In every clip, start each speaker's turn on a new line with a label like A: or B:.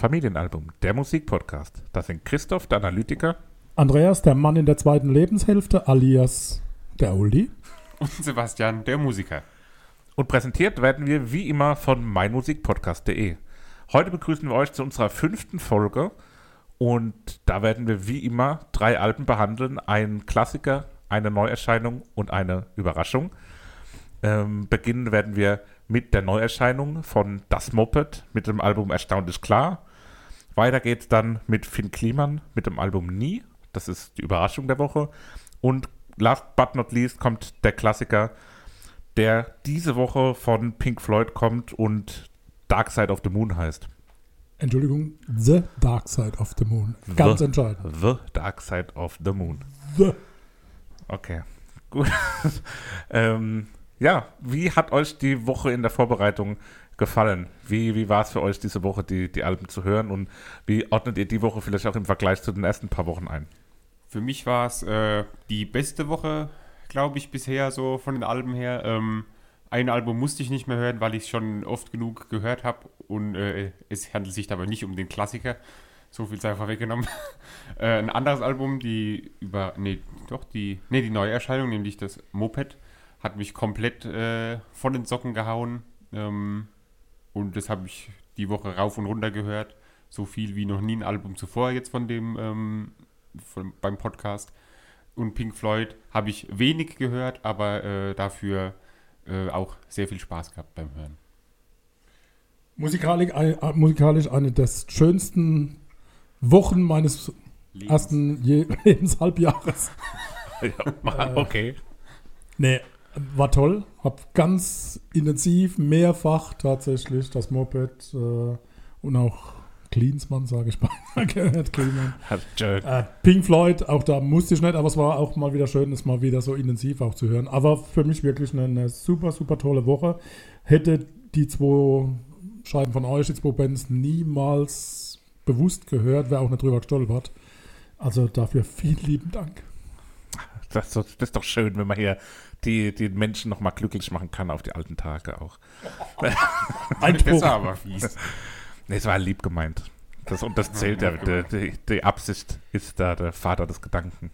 A: Familienalbum, der Musikpodcast. Das sind Christoph, der Analytiker.
B: Andreas, der Mann in der zweiten Lebenshälfte, alias der Oldie.
C: Und Sebastian, der Musiker.
A: Und präsentiert werden wir wie immer von meinmusikpodcast.de. Heute begrüßen wir euch zu unserer fünften Folge und da werden wir wie immer drei Alben behandeln: ein Klassiker, eine Neuerscheinung und eine Überraschung. Ähm, beginnen werden wir mit der Neuerscheinung von Das Moped mit dem Album Erstaunlich Klar. Weiter geht's dann mit Finn Kliman mit dem Album Nie. Das ist die Überraschung der Woche. Und last but not least kommt der Klassiker, der diese Woche von Pink Floyd kommt und Dark Side of the Moon heißt.
B: Entschuldigung, The Dark Side of the Moon. Ganz
A: the,
B: entscheidend.
A: The Dark Side of the Moon.
B: The.
A: Okay, gut. ähm, ja, wie hat euch die Woche in der Vorbereitung gefallen? Wie, wie war es für euch diese Woche, die, die Alben zu hören? Und wie ordnet ihr die Woche vielleicht auch im Vergleich zu den ersten paar Wochen ein?
C: Für mich war es äh, die beste Woche, glaube ich, bisher so von den Alben her. Ähm, ein Album musste ich nicht mehr hören, weil ich es schon oft genug gehört habe und äh, es handelt sich dabei nicht um den Klassiker. So viel sei vorweggenommen. äh, ein anderes Album, die über, nee, doch, die, nee, die Neuerscheinung, nämlich das Moped, hat mich komplett äh, von den Socken gehauen. Ähm, und das habe ich die Woche rauf und runter gehört. So viel wie noch nie ein Album zuvor jetzt von dem, ähm, von, beim Podcast. Und Pink Floyd habe ich wenig gehört, aber äh, dafür äh, auch sehr viel Spaß gehabt beim Hören.
B: Musikalisch, ein, äh, musikalisch eine der schönsten Wochen meines
C: Lebens.
B: ersten Je Lebenshalbjahres.
A: ja, okay.
B: Nee, war toll. Hab ganz intensiv, mehrfach tatsächlich das Moped äh, und auch Cleansmann, sage ich mal, gehört. Cleansmann. Äh, Pink Floyd, auch da musste ich nicht, aber es war auch mal wieder schön, es mal wieder so intensiv auch zu hören. Aber für mich wirklich eine, eine super, super tolle Woche. Hätte die zwei Scheiben von euch, die zwei Bands, niemals bewusst gehört, wäre auch nicht drüber gestolpert. Also dafür vielen lieben Dank.
A: Das, ist doch- das ist doch schön, wenn man hier die, die Menschen nochmal glücklich machen kann auf die alten Tage auch.
B: Einspruch.
C: Das war aber fies.
A: Nee, es war lieb gemeint. Das, und das zählt ja. Die, die, die Absicht ist da der Vater des Gedanken.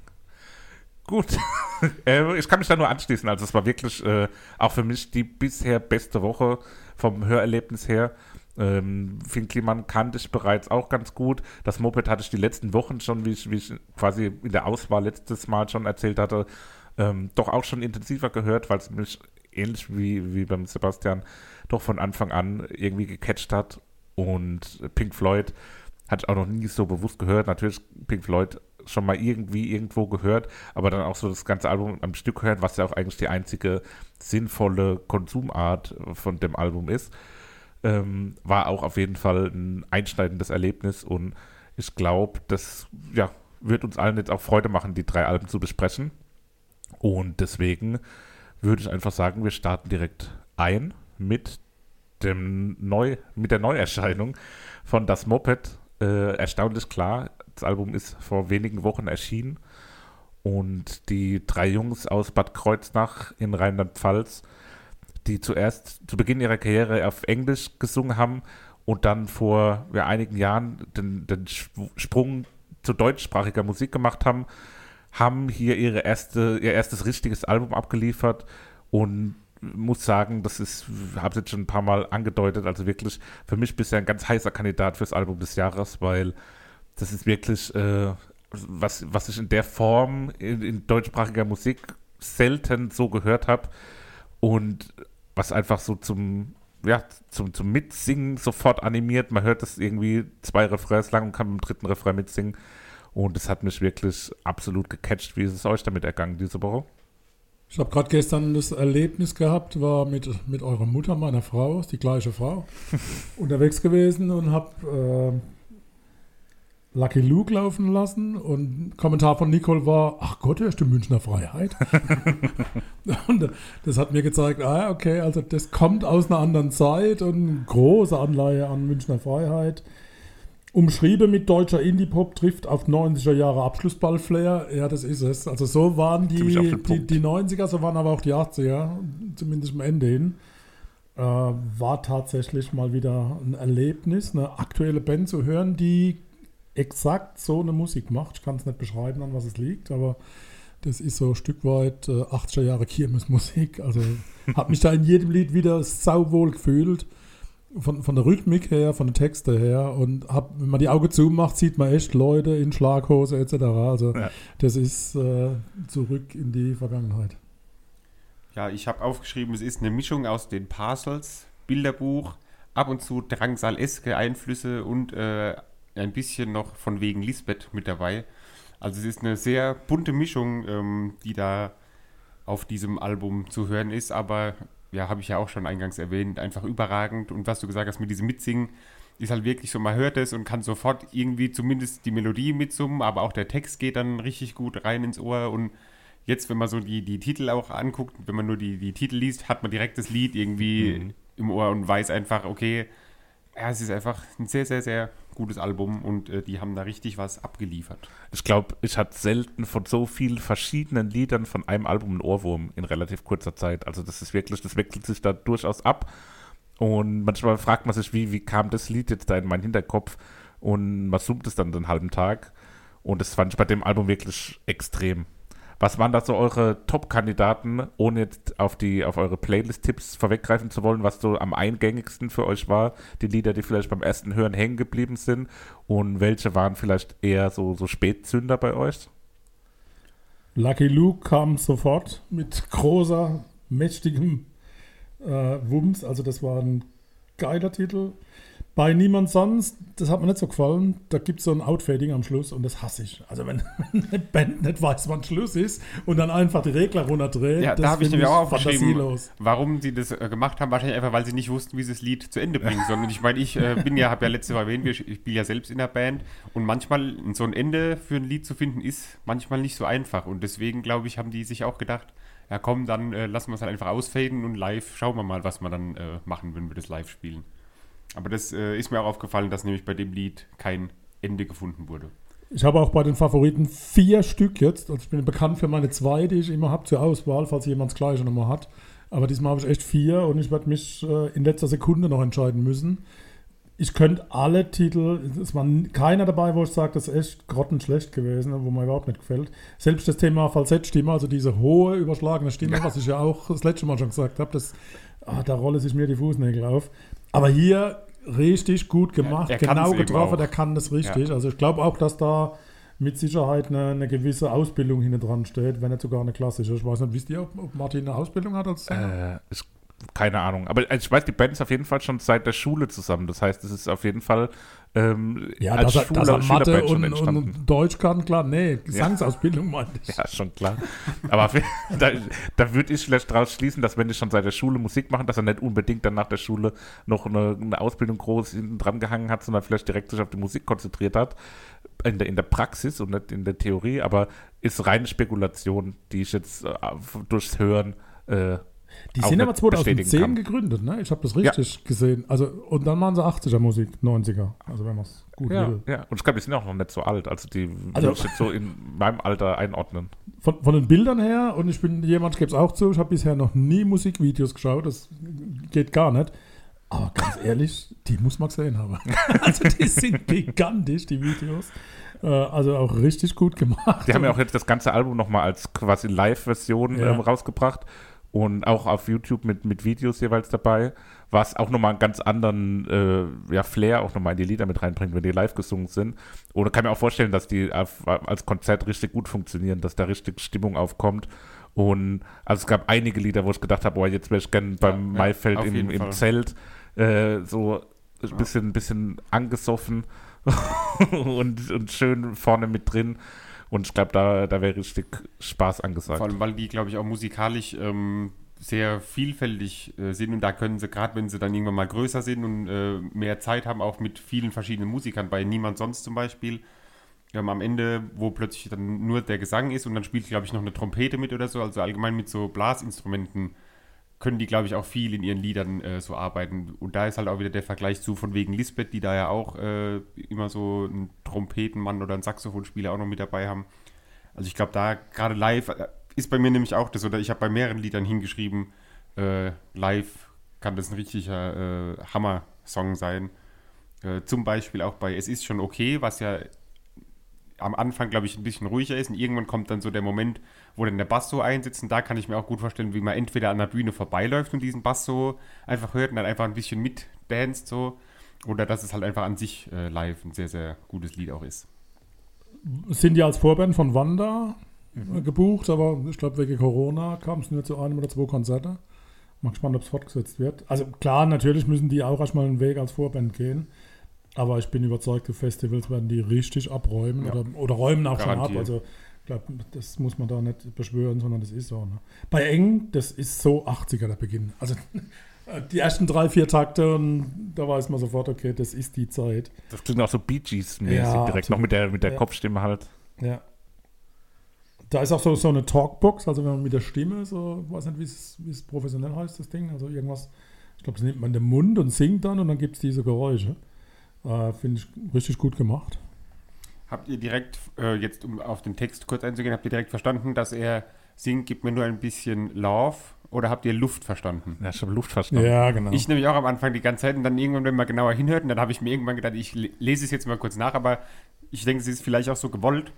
A: Gut. äh, ich kann mich da nur anschließen. Also es war wirklich äh, auch für mich die bisher beste Woche vom Hörerlebnis her. Ähm, Finn Kliman kannte ich bereits auch ganz gut. Das Moped hatte ich die letzten Wochen schon, wie ich, wie ich quasi in der Auswahl letztes Mal schon erzählt hatte, ähm, doch auch schon intensiver gehört, weil es mich ähnlich wie, wie beim Sebastian doch von Anfang an irgendwie gecatcht hat. Und Pink Floyd hatte ich auch noch nie so bewusst gehört. Natürlich Pink Floyd schon mal irgendwie irgendwo gehört, aber dann auch so das ganze Album am Stück hören, was ja auch eigentlich die einzige sinnvolle Konsumart von dem Album ist, ähm, war auch auf jeden Fall ein einschneidendes Erlebnis und ich glaube, das ja, wird uns allen jetzt auch Freude machen, die drei Alben zu besprechen. Und deswegen würde ich einfach sagen, wir starten direkt ein mit dem Neu, mit der Neuerscheinung von Das Moped. Äh, erstaunlich klar, das Album ist vor wenigen Wochen erschienen und die drei Jungs aus Bad Kreuznach in Rheinland-Pfalz, die zuerst zu Beginn ihrer Karriere auf Englisch gesungen haben und dann vor ja, einigen Jahren den, den Sprung zu deutschsprachiger Musik gemacht haben, haben hier ihre erste, ihr erstes richtiges Album abgeliefert und muss sagen, das ist, habe ich jetzt schon ein paar Mal angedeutet, also wirklich für mich bisher ein ganz heißer Kandidat fürs Album des Jahres, weil das ist wirklich, äh, was, was ich in der Form in, in deutschsprachiger Musik selten so gehört habe und was einfach so zum, ja, zum, zum Mitsingen sofort animiert. Man hört das irgendwie zwei Refrains lang und kann beim dritten Refrain mitsingen. Und das hat mich wirklich absolut gecatcht. Wie ist es euch damit ergangen diese Woche?
B: Ich habe gerade gestern das Erlebnis gehabt, war mit, mit eurer Mutter, meiner Frau, ist die gleiche Frau, unterwegs gewesen und habe äh, Lucky Luke laufen lassen und Kommentar von Nicole war, ach Gott, hörst du Münchner Freiheit? und das hat mir gezeigt, ah, okay, also das kommt aus einer anderen Zeit und große Anleihe an Münchner Freiheit. Umschrieben mit deutscher Indie-Pop trifft auf 90er Jahre Abschlussball-Flair. Ja, das ist es. Also so waren die, die, die 90er, so waren aber auch die 80er, zumindest am Ende hin. äh, war tatsächlich mal wieder ein Erlebnis, eine aktuelle Band zu hören, die exakt so eine Musik macht. Ich kann es nicht beschreiben, an was es liegt, aber das ist so ein Stück weit äh, 80er Jahre Kirmesmusik. Also habe mich da in jedem Lied wieder sauwohl gefühlt. Von, von der Rhythmik her, von den Texten her. Und hab, wenn man die Augen zumacht, sieht man echt Leute in Schlaghose etc. Also
A: Ja.
B: das ist äh, zurück in die Vergangenheit.
C: Ja, ich habe aufgeschrieben, es ist eine Mischung aus den Parcels, Bilderbuch, ab und zu Drangsal-eske Einflüsse und äh, ein bisschen noch von wegen Lisbeth mit dabei. Also es ist eine sehr bunte Mischung, ähm, die da auf diesem Album zu hören ist, aber ja, habe ich ja auch schon eingangs erwähnt, einfach überragend. Und was du gesagt hast mit diesem Mitsingen, ist halt wirklich so, man hört es und kann sofort irgendwie zumindest die Melodie mitsummen, aber auch der Text geht dann richtig gut rein ins Ohr und jetzt, wenn man so die, die Titel auch anguckt, wenn man nur die, die Titel liest, hat man direkt das Lied irgendwie im Ohr und weiß einfach, okay, ja, es ist einfach ein sehr, sehr, sehr gutes Album und äh, die haben da richtig was abgeliefert.
A: Ich glaube, ich hatte selten von so vielen verschiedenen Liedern von einem Album einen Ohrwurm in relativ kurzer Zeit. Also das ist wirklich, das wechselt sich da durchaus ab. Und manchmal fragt man sich, wie, wie kam das Lied jetzt da in meinen Hinterkopf? Und man summt es dann den halben Tag. Und das fand ich bei dem Album wirklich extrem. Was waren da so eure Top-Kandidaten, ohne jetzt auf, die, auf eure Playlist-Tipps vorweggreifen zu wollen, was so am eingängigsten für euch war? Die Lieder, die vielleicht beim ersten Hören hängen geblieben sind? Und welche waren vielleicht eher so, so Spätzünder bei euch?
B: Lucky Luke kam sofort mit großer, mächtigem äh, Wumms. Also das war ein geiler Titel. Bei Niemand Sonst, das hat mir nicht so gefallen, da gibt es so ein Outfading am Schluss und das hasse ich. Also wenn, wenn eine Band nicht weiß, wann Schluss ist und dann einfach die Regler runterdreht,
C: Ja,
B: das
C: da habe ich nämlich auch aufgeschrieben, warum sie das äh, gemacht haben. Wahrscheinlich einfach, weil sie nicht wussten, wie sie das Lied zu Ende bringen sollen. Und ich meine, ich äh, bin ja, habe ja letzte Mal erwähnt, wir- ich spiele ja selbst in der Band und manchmal so ein Ende für ein Lied zu finden ist manchmal nicht so einfach. Und deswegen, glaube ich, haben die sich auch gedacht, ja komm, dann äh, lassen wir es halt einfach ausfaden und live schauen wir mal, was wir dann äh, machen, wenn wir das live spielen. Aber das äh, ist mir auch aufgefallen, dass nämlich bei dem Lied kein Ende gefunden wurde.
B: Ich habe auch bei den Favoriten vier Stück jetzt. Also ich bin bekannt für meine zwei, die ich immer habe zur Auswahl, falls jemand das gleiche nochmal hat. Aber diesmal habe ich echt vier und ich werde mich äh, in letzter Sekunde noch entscheiden müssen. Ich könnte alle Titel, es war keiner dabei, wo ich sage, das ist echt grottenschlecht gewesen, wo mir überhaupt nicht gefällt. Selbst das Thema Falsettstimme, also diese hohe, überschlagene Stimme, was ich ja auch das letzte Mal schon gesagt habe, das, ah, da rolle sich mir die Fußnägel auf. Aber hier richtig gut gemacht,
C: kann's
B: genau getroffen, der kann das richtig. Also ich glaube auch, dass da mit Sicherheit eine, eine gewisse Ausbildung hinten dran steht, wenn nicht sogar eine klassische. Ich weiß nicht, wisst ihr, ob, ob Martin eine Ausbildung hat als Sänger?
A: Äh, keine Ahnung. Aber ich weiß, die Band ist auf jeden Fall schon seit der Schule zusammen. Das heißt, es ist auf jeden Fall ähm,
B: ja,
A: als
B: dass er, dass er Mathe und,
A: entstanden.
B: und Deutsch kann, klar. Nee, Gesangsausbildung meinte ich.
A: Ja, schon klar. Aber da, da würde ich vielleicht daraus schließen, dass wenn die schon seit der Schule Musik machen, dass er nicht unbedingt dann nach der Schule noch eine, eine Ausbildung groß hinten dran gehangen hat, sondern vielleicht direkt sich auf die Musik konzentriert hat. In der, in der Praxis und nicht in der Theorie, aber ist reine Spekulation, die ich jetzt äh, durchs Hören äh,
B: Die sind aber
A: nicht bestätigen
B: 2010
A: kann.
B: gegründet, ne? Ich habe das richtig gesehen. Also, und dann machen sie 80er Musik, 90er. Also wenn man es gut
A: Ja,
B: will.
A: ja. Und ich glaube, die sind auch noch nicht so alt. Also die
B: Also-
A: würde ich jetzt so in meinem Alter einordnen.
B: Von, von den Bildern her, und ich bin jemand, ich gebe es auch zu, ich habe bisher noch nie Musikvideos geschaut, das geht gar nicht. Aber ganz ehrlich, die muss man gesehen haben. also die sind gigantisch, die Videos. Äh, also auch richtig gut gemacht.
A: Die haben ja auch jetzt das ganze Album nochmal als quasi Live-Version
B: Ja.
A: ähm, rausgebracht und auch auf YouTube mit, mit Videos jeweils dabei, was auch nochmal einen ganz anderen äh, ja, Flair auch nochmal in die Lieder mit reinbringt, wenn die live gesungen sind. Und ich kann mir auch vorstellen, dass die auf, als Konzert richtig gut funktionieren, dass da richtig Stimmung aufkommt. Und also es gab einige Lieder, wo ich gedacht habe, oh, jetzt wäre ich gern beim
C: ja,
A: Maifeld im, im. Zelt äh, so ein bisschen, bisschen angesoffen und, und schön vorne mit drin. Und ich glaube, da, da wäre richtig Spaß angesagt.
C: Vor allem, weil die, glaube ich, auch musikalisch ähm, sehr vielfältig äh, sind und da können sie, gerade wenn sie dann irgendwann mal größer sind und äh, mehr Zeit haben, auch mit vielen verschiedenen Musikern, bei Niemand Sonst zum Beispiel, ähm, am Ende, wo plötzlich dann nur der Gesang ist und dann spielt, glaube ich, noch eine Trompete mit oder so, also allgemein mit so Blasinstrumenten können die, glaube ich, auch viel in ihren Liedern äh, so arbeiten. Und da ist halt auch wieder der Vergleich zu von wegen Lisbeth, die da ja auch äh, immer so einen Trompetenmann oder einen Saxophonspieler auch noch mit dabei haben. Also ich glaube, da gerade live äh, ist bei mir nämlich auch das, oder ich habe bei mehreren Liedern hingeschrieben, äh, live kann das ein richtiger äh, Hammer-Song sein. Äh, zum Beispiel auch bei Es ist schon okay, was ja am Anfang, glaube ich, ein bisschen ruhiger ist und irgendwann kommt dann so der Moment, wo dann der Bass so einsetzt und da kann ich mir auch gut vorstellen, wie man entweder an der Bühne vorbeiläuft und diesen Bass so einfach hört und dann einfach ein bisschen mitdanzt so oder dass es halt einfach an sich äh, live ein sehr, sehr gutes Lied auch ist.
B: Sind ja als Vorband von Wanda mhm. gebucht, aber ich glaube, wegen Corona kam es nur zu einem oder zwei Konzerte. Mal gespannt, ob es fortgesetzt wird. Also klar, natürlich müssen die auch erstmal einen Weg als Vorband gehen. Aber ich bin überzeugt, die Festivals werden die richtig abräumen ja. oder, oder, räumen auch Garantiert. schon ab. Also ich glaube, das muss man da nicht beschwören, sondern das ist so. Ne? Bei Eng, das ist so 80er der Beginn. Also die ersten drei, vier Takte und da weiß man sofort, okay, das ist die Zeit.
A: Das klingt auch so Bee Gees-mäßig ja, direkt, noch mit der, mit der ja. Kopfstimme halt.
B: Ja. Da ist auch so, so eine Talkbox, also wenn man mit der Stimme, so, ich weiß nicht, wie es professionell heißt, das Ding, also irgendwas, ich glaube, das nimmt man den Mund und singt dann und dann gibt es diese Geräusche. Äh, Finde ich richtig gut gemacht.
C: Habt ihr direkt, äh, jetzt um auf den Text kurz einzugehen, habt ihr direkt verstanden, dass er singt, gib mir nur ein bisschen Love oder habt ihr Luft verstanden?
A: Ja, ich habe Luft verstanden.
B: Ja, genau.
C: Ich nämlich auch am Anfang die ganze Zeit und dann irgendwann, wenn man genauer hinhört, und dann habe ich mir irgendwann gedacht, ich lese es jetzt mal kurz nach, aber ich denke, es ist vielleicht auch so gewollt.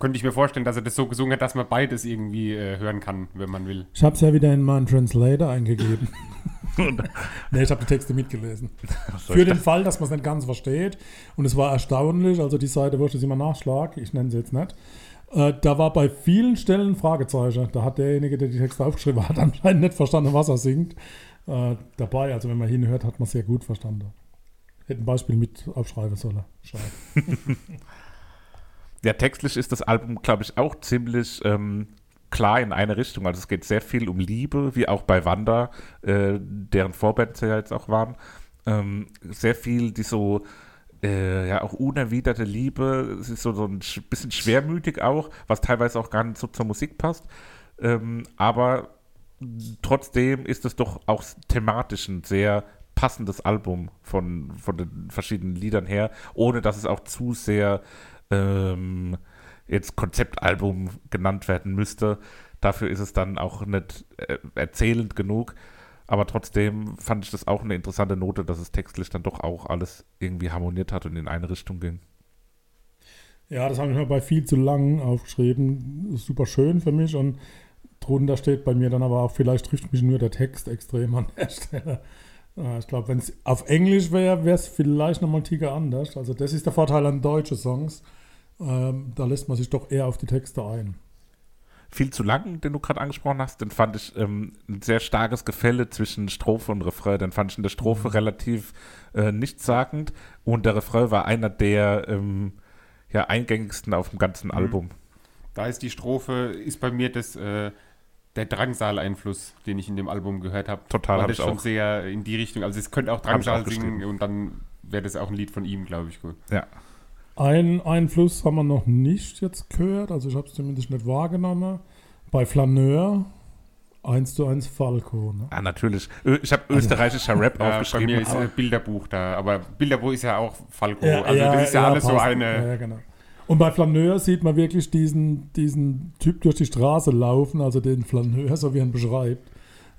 C: Könnte ich mir vorstellen, dass er das so gesungen hat, dass man beides irgendwie äh, hören kann, wenn man will.
B: Ich habe es ja wieder in meinen Translator eingegeben. nee, ich habe die Texte mitgelesen. Für den Fall, dass man es nicht ganz versteht. Und es war erstaunlich, also die Seite, wo ich das immer nachschlag, ich nenne sie jetzt nicht, äh, da war bei vielen Stellen ein Fragezeichen. Da hat derjenige, der die Texte aufgeschrieben hat, anscheinend nicht verstanden, was er singt. Äh, dabei, also wenn man hinhört, hat man sehr gut verstanden. Hätte ein Beispiel mit aufschreiben sollen. Schade.
A: ja, textlich ist das Album, glaube ich, auch ziemlich ähm, klar in eine Richtung. Also es geht sehr viel um Liebe, wie auch bei Wanda, äh, deren Vorbands ja jetzt auch waren. Ähm, sehr viel, die so äh, ja auch unerwiderte Liebe. Es ist so, so ein bisschen schwermütig auch, was teilweise auch gar nicht so zur Musik passt. Ähm, aber trotzdem ist es doch auch thematisch ein sehr passendes Album von, von den verschiedenen Liedern her, ohne dass es auch zu sehr ähm, jetzt Konzeptalbum genannt werden müsste. Dafür ist es dann auch nicht äh, erzählend genug. Aber trotzdem fand ich das auch eine interessante Note, dass es textlich dann doch auch alles irgendwie harmoniert hat und in eine Richtung ging.
B: Ja, das habe ich mir bei viel zu lang aufgeschrieben. Ist super schön für mich und drunter steht bei mir dann aber auch, vielleicht trifft mich nur der Text extrem an der Stelle. Ich glaube, wenn es auf Englisch wäre, wäre es vielleicht nochmal ein Tiger anders. Also das ist der Vorteil an deutschen Songs. Ähm, da lässt man sich doch eher auf die Texte ein.
A: Viel zu lang, den du gerade angesprochen hast, den fand ich ähm, ein sehr starkes Gefälle zwischen Strophe und Refrain. Den fand ich in der Strophe mhm. relativ äh, nichtssagend und der Refrain war einer der ähm, ja, eingängigsten auf dem ganzen mhm. Album.
C: Da ist die Strophe, ist bei mir das, äh, der Drangsal-Einfluss, den ich in dem Album gehört habe.
A: Total,
C: habe ich schon auch. sehr in die Richtung. Also es könnte auch Drangsal singen und dann wäre das auch ein Lied von ihm, glaube ich, gut.
A: Ja.
B: Ein Einfluss haben wir noch nicht jetzt gehört, also ich habe es zumindest nicht wahrgenommen. Bei Flaneur 1 zu 1 Falco. Ne?
A: Ah, natürlich. Ich habe also, österreichischer Rap ja, aufgeschrieben.
C: Bei mir ist äh, Bilderbuch da, aber Bilderbuch ist ja auch Falco. Ja, also ja, das ist ja, alles passt. so eine.
B: Ja, genau. Und bei Flaneur sieht man wirklich diesen, diesen Typ durch die Straße laufen, also den Flaneur, so wie er ihn beschreibt.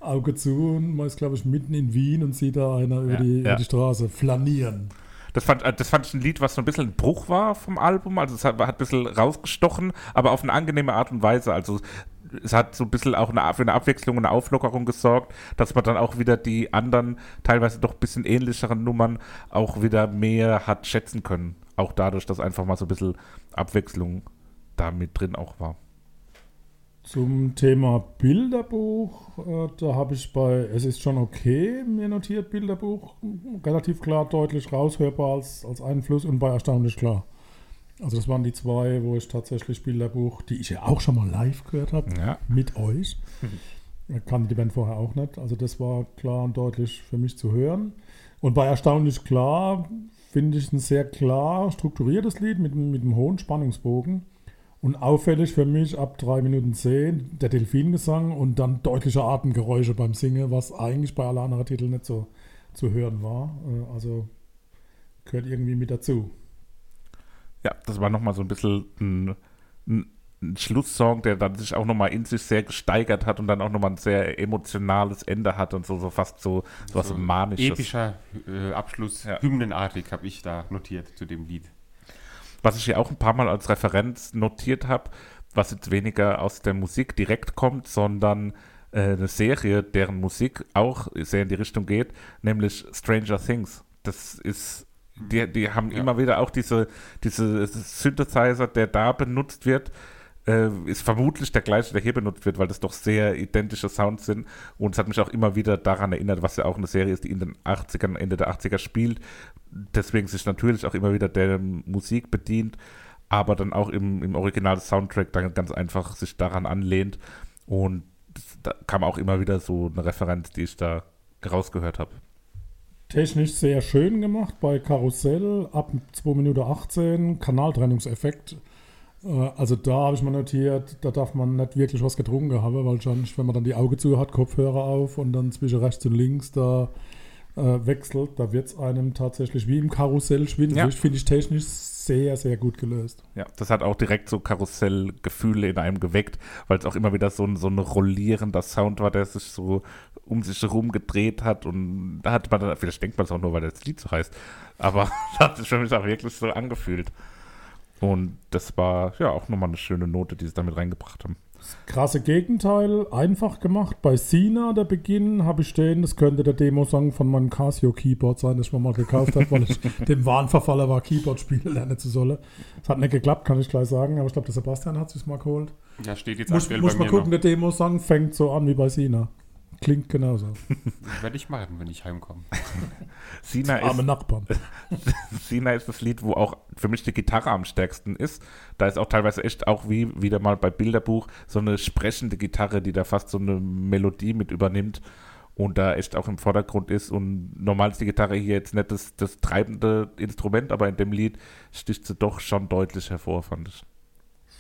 B: Auge zu und man ist, glaube ich, mitten in Wien und sieht da einer über, die, über die Straße flanieren.
A: Das fand, äh, das fand ich ein Lied, was so ein bisschen ein Bruch war vom Album. Also es hat, hat ein bisschen rausgestochen, aber auf eine angenehme Art und Weise. Also es hat so ein bisschen auch eine, für eine Abwechslung und eine Auflockerung gesorgt, dass man dann auch wieder die anderen, teilweise doch ein bisschen ähnlicheren Nummern auch wieder mehr hat schätzen können. Auch dadurch, dass einfach mal so ein bisschen Abwechslung da mit drin auch war.
B: Zum Thema Bilderbuch, äh, da habe ich bei Es ist schon okay mir notiert, Bilderbuch, relativ klar, deutlich raushörbar als, als Einfluss und bei Erstaunlich klar. Also das waren die zwei, wo ich tatsächlich Bilderbuch, die ich ja auch schon mal live gehört habe, ja. mit euch. Ich kannte die Band vorher auch nicht. Also das war klar und deutlich für mich zu hören. Und bei Erstaunlich klar finde ich ein sehr klar strukturiertes Lied mit, mit einem hohen Spannungsbogen. Und auffällig für mich ab 3 Minuten 10 der Delfingesang und dann deutliche Atemgeräusche beim Singen, was eigentlich bei allen anderen Titeln nicht so zu hören war. Äh, also gehört irgendwie mit dazu.
A: Ja, das war nochmal so ein bisschen ein, ein ein Schlusssong, der dann sich auch nochmal in sich sehr gesteigert hat und dann auch nochmal ein sehr emotionales Ende hat und so, so fast so, so was Manisches.
C: Epischer äh, Abschluss,
A: Ja.
C: hymnenartig habe ich da notiert zu dem Lied.
A: Was ich hier auch ein paar Mal als Referenz notiert habe, was jetzt weniger aus der Musik direkt kommt, sondern äh, eine Serie, deren Musik auch sehr in die Richtung geht, nämlich Stranger Things. Das ist, die, die haben
C: Ja.
A: immer wieder auch diese, diese Synthesizer, der da benutzt wird, äh, ist vermutlich der gleiche, der hier benutzt wird, weil das doch sehr identische Sounds sind. Und es hat mich auch immer wieder daran erinnert, was ja auch eine Serie ist, die in den 80ern, Ende der 80er spielt. Deswegen sich natürlich auch immer wieder der Musik bedient, aber dann auch im, im Original Soundtrack dann ganz einfach sich daran anlehnt. Und da kam auch immer wieder so eine Referenz, die ich da rausgehört habe.
B: Technisch sehr schön gemacht bei Karussell, ab 2 Minuten 18, Kanaltrennungseffekt. Äh, Also da habe ich mal notiert, da darf man nicht wirklich was getrunken haben, weil sonst, wenn man dann die Augen zu hat, Kopfhörer auf und dann zwischen rechts und links da wechselt, da wird es einem tatsächlich wie im Karussell schwindelig.
A: Ja.
B: Finde ich technisch sehr, sehr gut gelöst.
A: Ja, das hat auch direkt so Karussellgefühle in einem geweckt, weil es auch immer wieder so ein, so ein rollierender Sound war, der sich so um sich herum gedreht hat und da hat man dann, vielleicht denkt man es auch nur, weil das Lied so heißt, aber das hat sich für mich auch wirklich so angefühlt. Und das war ja auch nochmal eine schöne Note, die sie damit reingebracht haben.
B: Krasse Gegenteil, einfach gemacht. Bei Sina, der Beginn, habe ich stehen, das könnte der Demo-Song von meinem Casio-Keyboard sein, das ich mir mal gekauft habe, weil ich dem Wahn verfaller war, Keyboard spielen lernen zu sollen. Es hat nicht geklappt, kann ich gleich sagen, aber ich glaube, der Sebastian hat es mal geholt.
C: Ja, steht jetzt
B: Muss,
C: aktuell
B: muss
C: bei
B: mal
C: mir
B: gucken,
C: noch.
B: der Demo-Song fängt so an wie bei Sina. Klingt genauso.
C: Werde ich machen, wenn ich heimkomme.
A: Sina
B: Arme
A: ist,
B: Nachbarn.
A: Sina ist das Lied, wo auch für mich die Gitarre am stärksten ist. Da ist auch teilweise echt auch wie wieder mal bei Bilderbuch so eine sprechende Gitarre, die da fast so eine Melodie mit übernimmt und da echt auch im Vordergrund ist. Und normal ist die Gitarre hier jetzt nicht das, das treibende Instrument, aber in dem Lied sticht sie doch schon deutlich hervor, fand ich.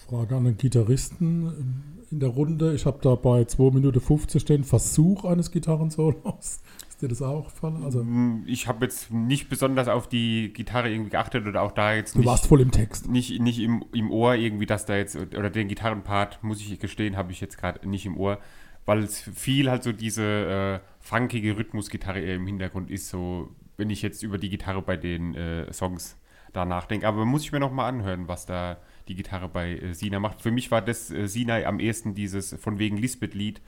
B: Frage an den Gitarristen in der Runde. Ich habe da bei 2 Minuten 50 stehen, Versuch eines Gitarrensolos. Ist dir das auch gefallen? Also,
C: Mm, Ich habe jetzt nicht besonders auf die Gitarre irgendwie geachtet oder auch da jetzt
B: du
C: nicht,
B: warst voll im Text.
C: nicht, nicht im, im Ohr irgendwie, dass da jetzt, oder den Gitarrenpart, muss ich gestehen, habe ich jetzt gerade nicht im Ohr, weil es viel halt so diese äh, funkige Rhythmusgitarre eher im Hintergrund ist, so wenn ich jetzt über die Gitarre bei den äh, Songs da nachdenke. Aber muss ich mir noch mal anhören, was da die Gitarre bei äh, Sina macht. Für mich war das äh, Sina am ehesten dieses von wegen Lisbeth-Lied.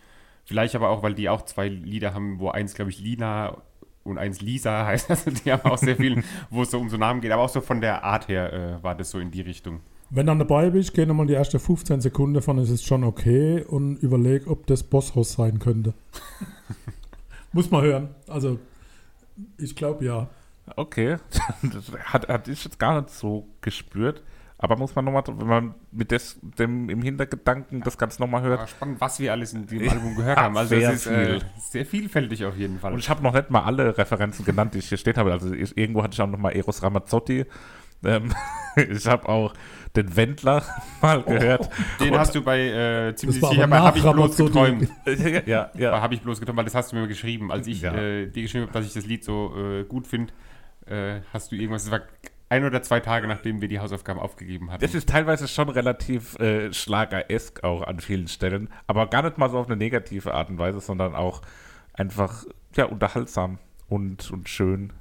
C: Vielleicht aber auch, weil die auch zwei Lieder haben, wo eins, glaube ich, Lina und eins Lisa heißt. Also die haben auch sehr viel, wo es so um so Namen geht. Aber auch so von der Art her äh, war das so in die Richtung.
B: Wenn du dann dabei bist, geh nochmal die ersten 15 Sekunden von, es ist schon okay und überleg, ob das Bosshaus sein könnte. Muss man hören. Also, ich glaube ja.
A: Okay, das hat, hat ich jetzt gar nicht so gespürt. Aber muss man nochmal, wenn man mit des, dem im Hintergedanken das Ganze nochmal hört.
C: Aber spannend, was wir alles in dem Album gehört
A: Ja,
C: haben. Also
A: sehr
C: es ist äh,
A: viel.
C: sehr vielfältig auf jeden Fall.
A: Und ich habe noch nicht mal alle Referenzen genannt, die ich hier stehen habe. Also ich, irgendwo hatte ich auch noch mal Eros Ramazzotti. Ähm, ich habe auch den Wendler mal gehört.
C: Den
A: Und-
C: hast du bei äh, ziemlich sicher
B: aber
C: Habe ich bloß geträumt.
A: ja, ja.
C: Habe ich bloß geträumt, weil das hast du mir geschrieben. Als ich
A: Ja.
C: äh, dir geschrieben habe, dass ich das Lied so äh, gut finde, äh, hast du irgendwas, das war ein oder zwei Tage, nachdem wir die Hausaufgaben aufgegeben hatten.
A: Das ist teilweise schon relativ äh, schlageresk auch an vielen Stellen, aber gar nicht mal so auf eine negative Art und Weise, sondern auch einfach ja, unterhaltsam und, und schön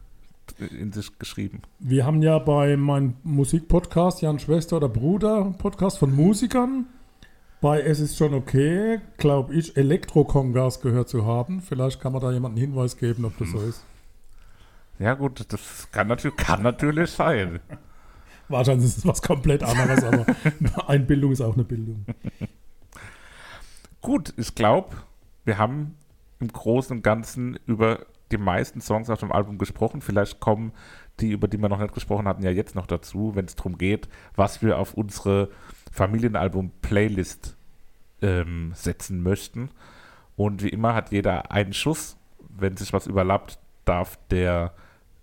A: in sich geschrieben.
B: Wir haben ja bei meinem Musikpodcast, Jan Schwester oder Bruder, Podcast von Musikern, bei Es ist schon okay, glaube ich, Elektrokongas gehört zu haben. Vielleicht kann man da jemanden einen Hinweis geben, ob das so ist.
A: Ja gut, das kann natürlich, kann natürlich sein.
B: Wahrscheinlich ist es was komplett anderes, aber Einbildung ist auch eine Bildung.
A: Gut, ich glaube, wir haben im Großen und Ganzen über die meisten Songs auf dem Album gesprochen. Vielleicht kommen die, über die wir noch nicht gesprochen hatten, ja jetzt noch dazu, wenn es darum geht, was wir auf unsere Familienalbum-Playlist ähm, setzen möchten. Und wie immer hat jeder einen Schuss. Wenn sich was überlappt, darf der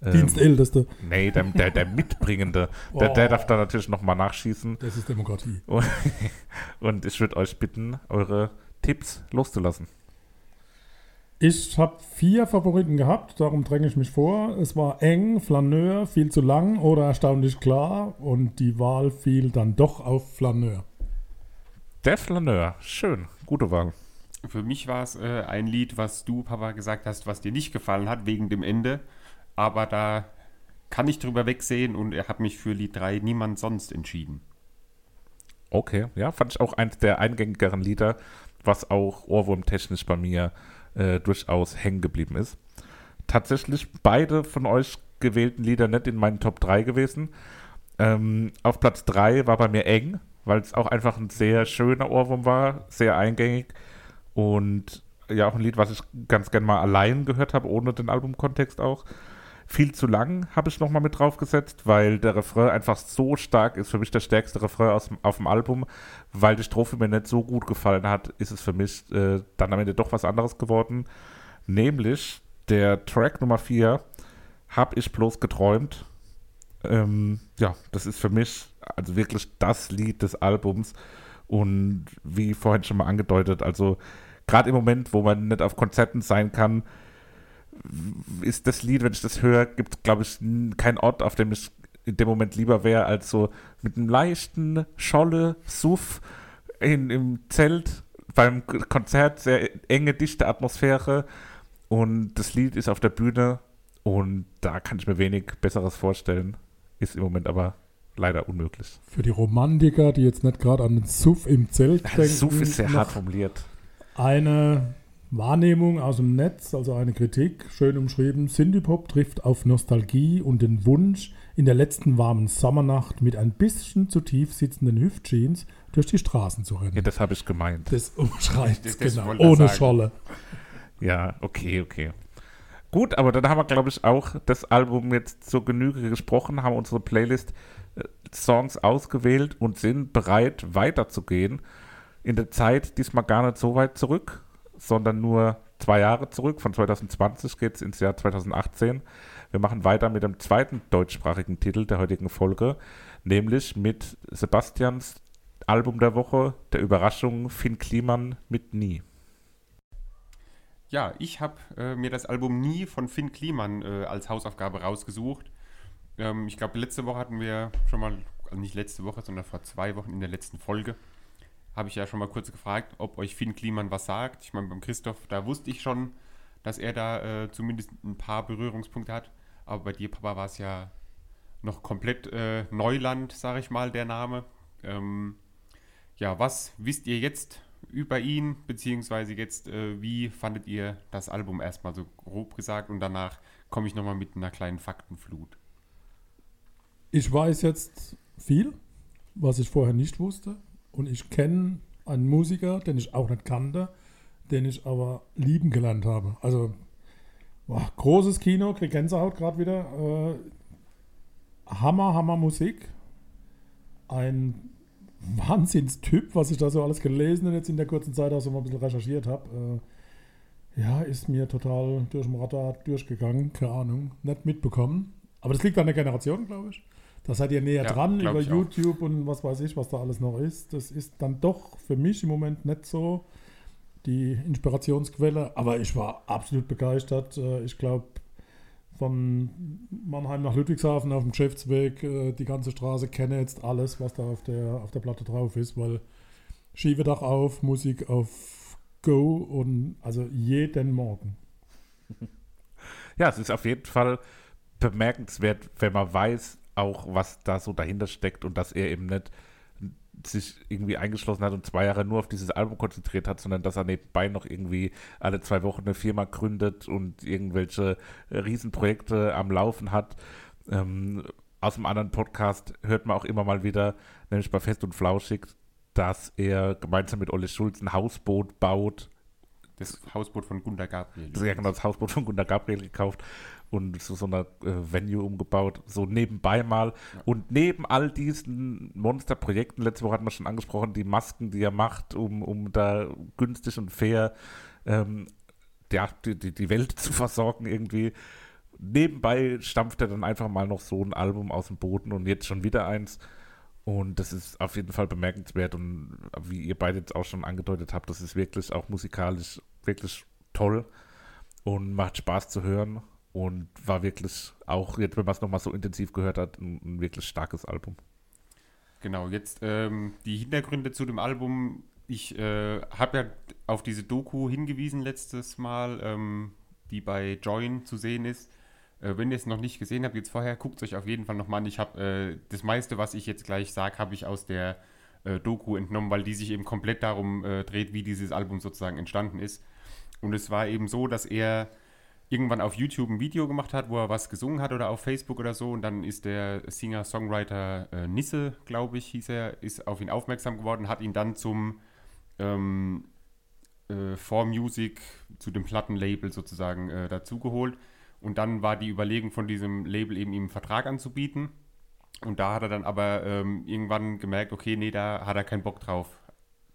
A: ähm,
B: Dienstälteste,
A: Nee, der, der, der Mitbringende, der, der
B: Oh.
A: darf da natürlich nochmal nachschießen.
B: das ist Demokratie.
A: Und ich würde euch bitten, eure Tipps loszulassen.
B: Ich habe vier Favoriten gehabt, darum dränge ich mich vor. Es war eng, Flaneur, viel zu lang oder erstaunlich klar und die Wahl fiel dann doch auf Flaneur.
A: Steph Laneur, schön, gute Wahl.
C: Für mich war es äh, ein Lied, was du, Papa, gesagt hast, was dir nicht gefallen hat, wegen dem Ende. Aber da kann ich drüber wegsehen und er hat mich für Lied 3 niemand sonst entschieden.
A: Okay, ja, fand ich auch eins der eingängigeren Lieder, was auch ohrwurmtechnisch bei mir äh, durchaus hängen geblieben ist. Tatsächlich beide von euch gewählten Lieder nicht in meinen Top 3 gewesen. Ähm, auf Platz 3 war bei mir eng, weil es auch einfach ein sehr schöner Ohrwurm war, sehr eingängig und ja auch ein Lied, was ich ganz gern mal allein gehört habe, ohne den Albumkontext auch. Viel zu lang habe ich nochmal mit draufgesetzt, weil der Refrain einfach so stark ist. Für mich der stärkste Refrain aus, auf dem Album. Weil die Strophe mir nicht so gut gefallen hat, ist es für mich äh, dann am Ende doch was anderes geworden. Nämlich der Track Nummer 4, Hab ich bloß geträumt. Ähm, ja, das ist für mich also wirklich das Lied des Albums. Und wie vorhin schon mal angedeutet, also gerade im Moment, wo man nicht auf Konzerten sein kann, ist das Lied, wenn ich das höre, gibt es, glaube ich, keinen Ort, auf dem ich in dem Moment lieber wäre, als so mit einem leichten Scholle, Suff in, im Zelt beim Konzert, sehr enge, dichte Atmosphäre und das Lied ist auf der Bühne und da kann ich mir wenig Besseres vorstellen. Ist im Moment aber leider unmöglich.
B: Für die Romantiker, die jetzt nicht gerade an den Suff im Zelt
A: denken. Suff ist sehr hart formuliert.
B: Eine Wahrnehmung aus dem Netz, also eine Kritik, schön umschrieben. Synthie-Pop trifft auf Nostalgie und den Wunsch, in der letzten warmen Sommernacht mit ein bisschen zu tief sitzenden Hüftjeans durch die Straßen zu rennen.
A: Ja, das habe ich gemeint.
B: Das umschreibt es, genau. Ohne Scholle.
A: Ja, okay, okay. Gut, aber dann haben wir, glaube ich, auch das Album jetzt zur Genüge gesprochen, haben unsere Playlist äh, Songs ausgewählt und sind bereit, weiterzugehen. In der Zeit diesmal gar nicht so weit zurück, sondern nur zwei Jahre zurück. Von 2020 geht es ins Jahr 2018. Wir machen weiter mit dem zweiten deutschsprachigen Titel der heutigen Folge, nämlich mit Sebastians Album der Woche, der Überraschung Finn Kliman mit Nie.
C: Ja, ich habe äh, mir das Album Nie von Finn Kliman äh, als Hausaufgabe rausgesucht. Ähm, ich glaube, letzte Woche hatten wir schon mal, also nicht letzte Woche, sondern vor zwei Wochen in der letzten Folge, habe ich ja schon mal kurz gefragt, ob euch Finn Kliman was sagt. Ich meine, beim Christoph, da wusste ich schon, dass er da äh, zumindest ein paar Berührungspunkte hat. Aber bei dir, Papa, war es ja noch komplett äh, Neuland, sage ich mal, der Name. Ähm, ja, was wisst ihr jetzt über ihn, beziehungsweise jetzt, äh, wie fandet ihr das Album erstmal so grob gesagt und danach komme ich nochmal mit einer kleinen Faktenflut.
B: Ich weiß jetzt viel, was ich vorher nicht wusste. Und ich kenne einen Musiker, den ich auch nicht kannte, den ich aber lieben gelernt habe. Also boah, großes Kino, krieg Gänsehaut gerade wieder. Äh, Hammer, Hammer Musik. Ein Wahnsinnstyp, was ich da so alles gelesen und jetzt in der kurzen Zeit auch so mal ein bisschen recherchiert habe. Äh, ja, ist mir total durch den Radar durchgegangen, keine Ahnung, nicht mitbekommen. Aber das liegt an der Generation, glaube ich. Da seid ihr näher ja, dran über YouTube auch. und was weiß ich, was da alles noch ist. Das ist dann doch für mich im Moment nicht so die Inspirationsquelle. Aber ich war absolut begeistert. Äh, ich glaube, von Mannheim nach Ludwigshafen auf dem Geschäftsweg, äh, die ganze Straße kenne jetzt alles, was da auf der, auf der Platte drauf ist, weil Schiebedach auf, Musik auf Go und also jeden Morgen.
A: Ja, es ist auf jeden Fall bemerkenswert, wenn man weiß, auch, was da so dahinter steckt und dass er eben nicht sich irgendwie eingeschlossen hat und zwei Jahre nur auf dieses Album konzentriert hat, sondern dass er nebenbei noch irgendwie alle zwei Wochen eine Firma gründet und irgendwelche Riesenprojekte am Laufen hat. Ähm, aus dem anderen Podcast hört man auch immer mal wieder, nämlich bei Fest und Flauschig, dass er gemeinsam mit Olle Schulz ein Hausboot baut.
C: Das Hausboot von Gunter Gabriel.
A: Das, ja, genau, das Hausboot von Gunter Gabriel gekauft und zu so einer äh, Venue umgebaut, so nebenbei mal. Ja. Und neben all diesen Monsterprojekten, letzte Woche hatten wir schon angesprochen, die Masken, die er macht, um, um da günstig und fair ähm, die, die, die Welt zu versorgen irgendwie. Nebenbei stampft er dann einfach mal noch so ein Album aus dem Boden und jetzt schon wieder eins. Und das ist auf jeden Fall bemerkenswert. Und wie ihr beide jetzt auch schon angedeutet habt, das ist wirklich auch musikalisch wirklich toll und macht Spaß zu hören und war wirklich auch, jetzt wenn man es nochmal so intensiv gehört hat, ein, ein wirklich starkes Album.
C: Genau, jetzt ähm, die Hintergründe zu dem Album ich äh, habe ja auf diese Doku hingewiesen letztes Mal, ähm, die bei Join zu sehen ist. Äh, wenn ihr es noch nicht gesehen habt, jetzt vorher, guckt es euch auf jeden Fall nochmal an. Ich habe äh, das meiste, was ich jetzt gleich sage, habe ich aus der äh, Doku entnommen, weil die sich eben komplett darum äh, dreht, wie dieses Album sozusagen entstanden ist. Und es war eben so, dass er irgendwann auf YouTube ein Video gemacht hat, wo er was gesungen hat oder auf Facebook oder so. Und dann ist der Singer-Songwriter äh, Nisse, glaube ich, hieß er, ist auf ihn aufmerksam geworden, hat ihn dann zum ähm, äh, For Music, zu dem Plattenlabel sozusagen äh, dazugeholt. Und dann war die Überlegung von diesem Label eben ihm einen Vertrag anzubieten. Und da hat er dann aber ähm, irgendwann gemerkt, okay, nee, da hat er keinen Bock drauf,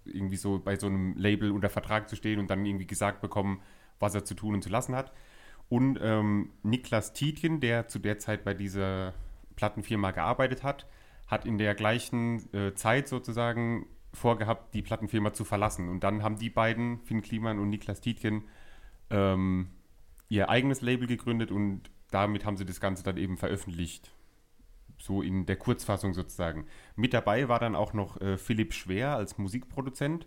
C: irgendwie so bei so einem Label unter Vertrag zu stehen und dann irgendwie gesagt bekommen, was er zu tun und zu lassen hat. Und ähm, Niklas Tietjen, der zu der Zeit bei dieser Plattenfirma gearbeitet hat, hat in der gleichen äh, Zeit sozusagen vorgehabt, die Plattenfirma zu verlassen. Und dann haben die beiden, Finn Kliman und Niklas Tietjen, ähm, ihr eigenes Label gegründet und damit haben sie das Ganze dann eben veröffentlicht. So in der Kurzfassung sozusagen. Mit dabei war dann auch noch äh, Philipp Schwer als Musikproduzent.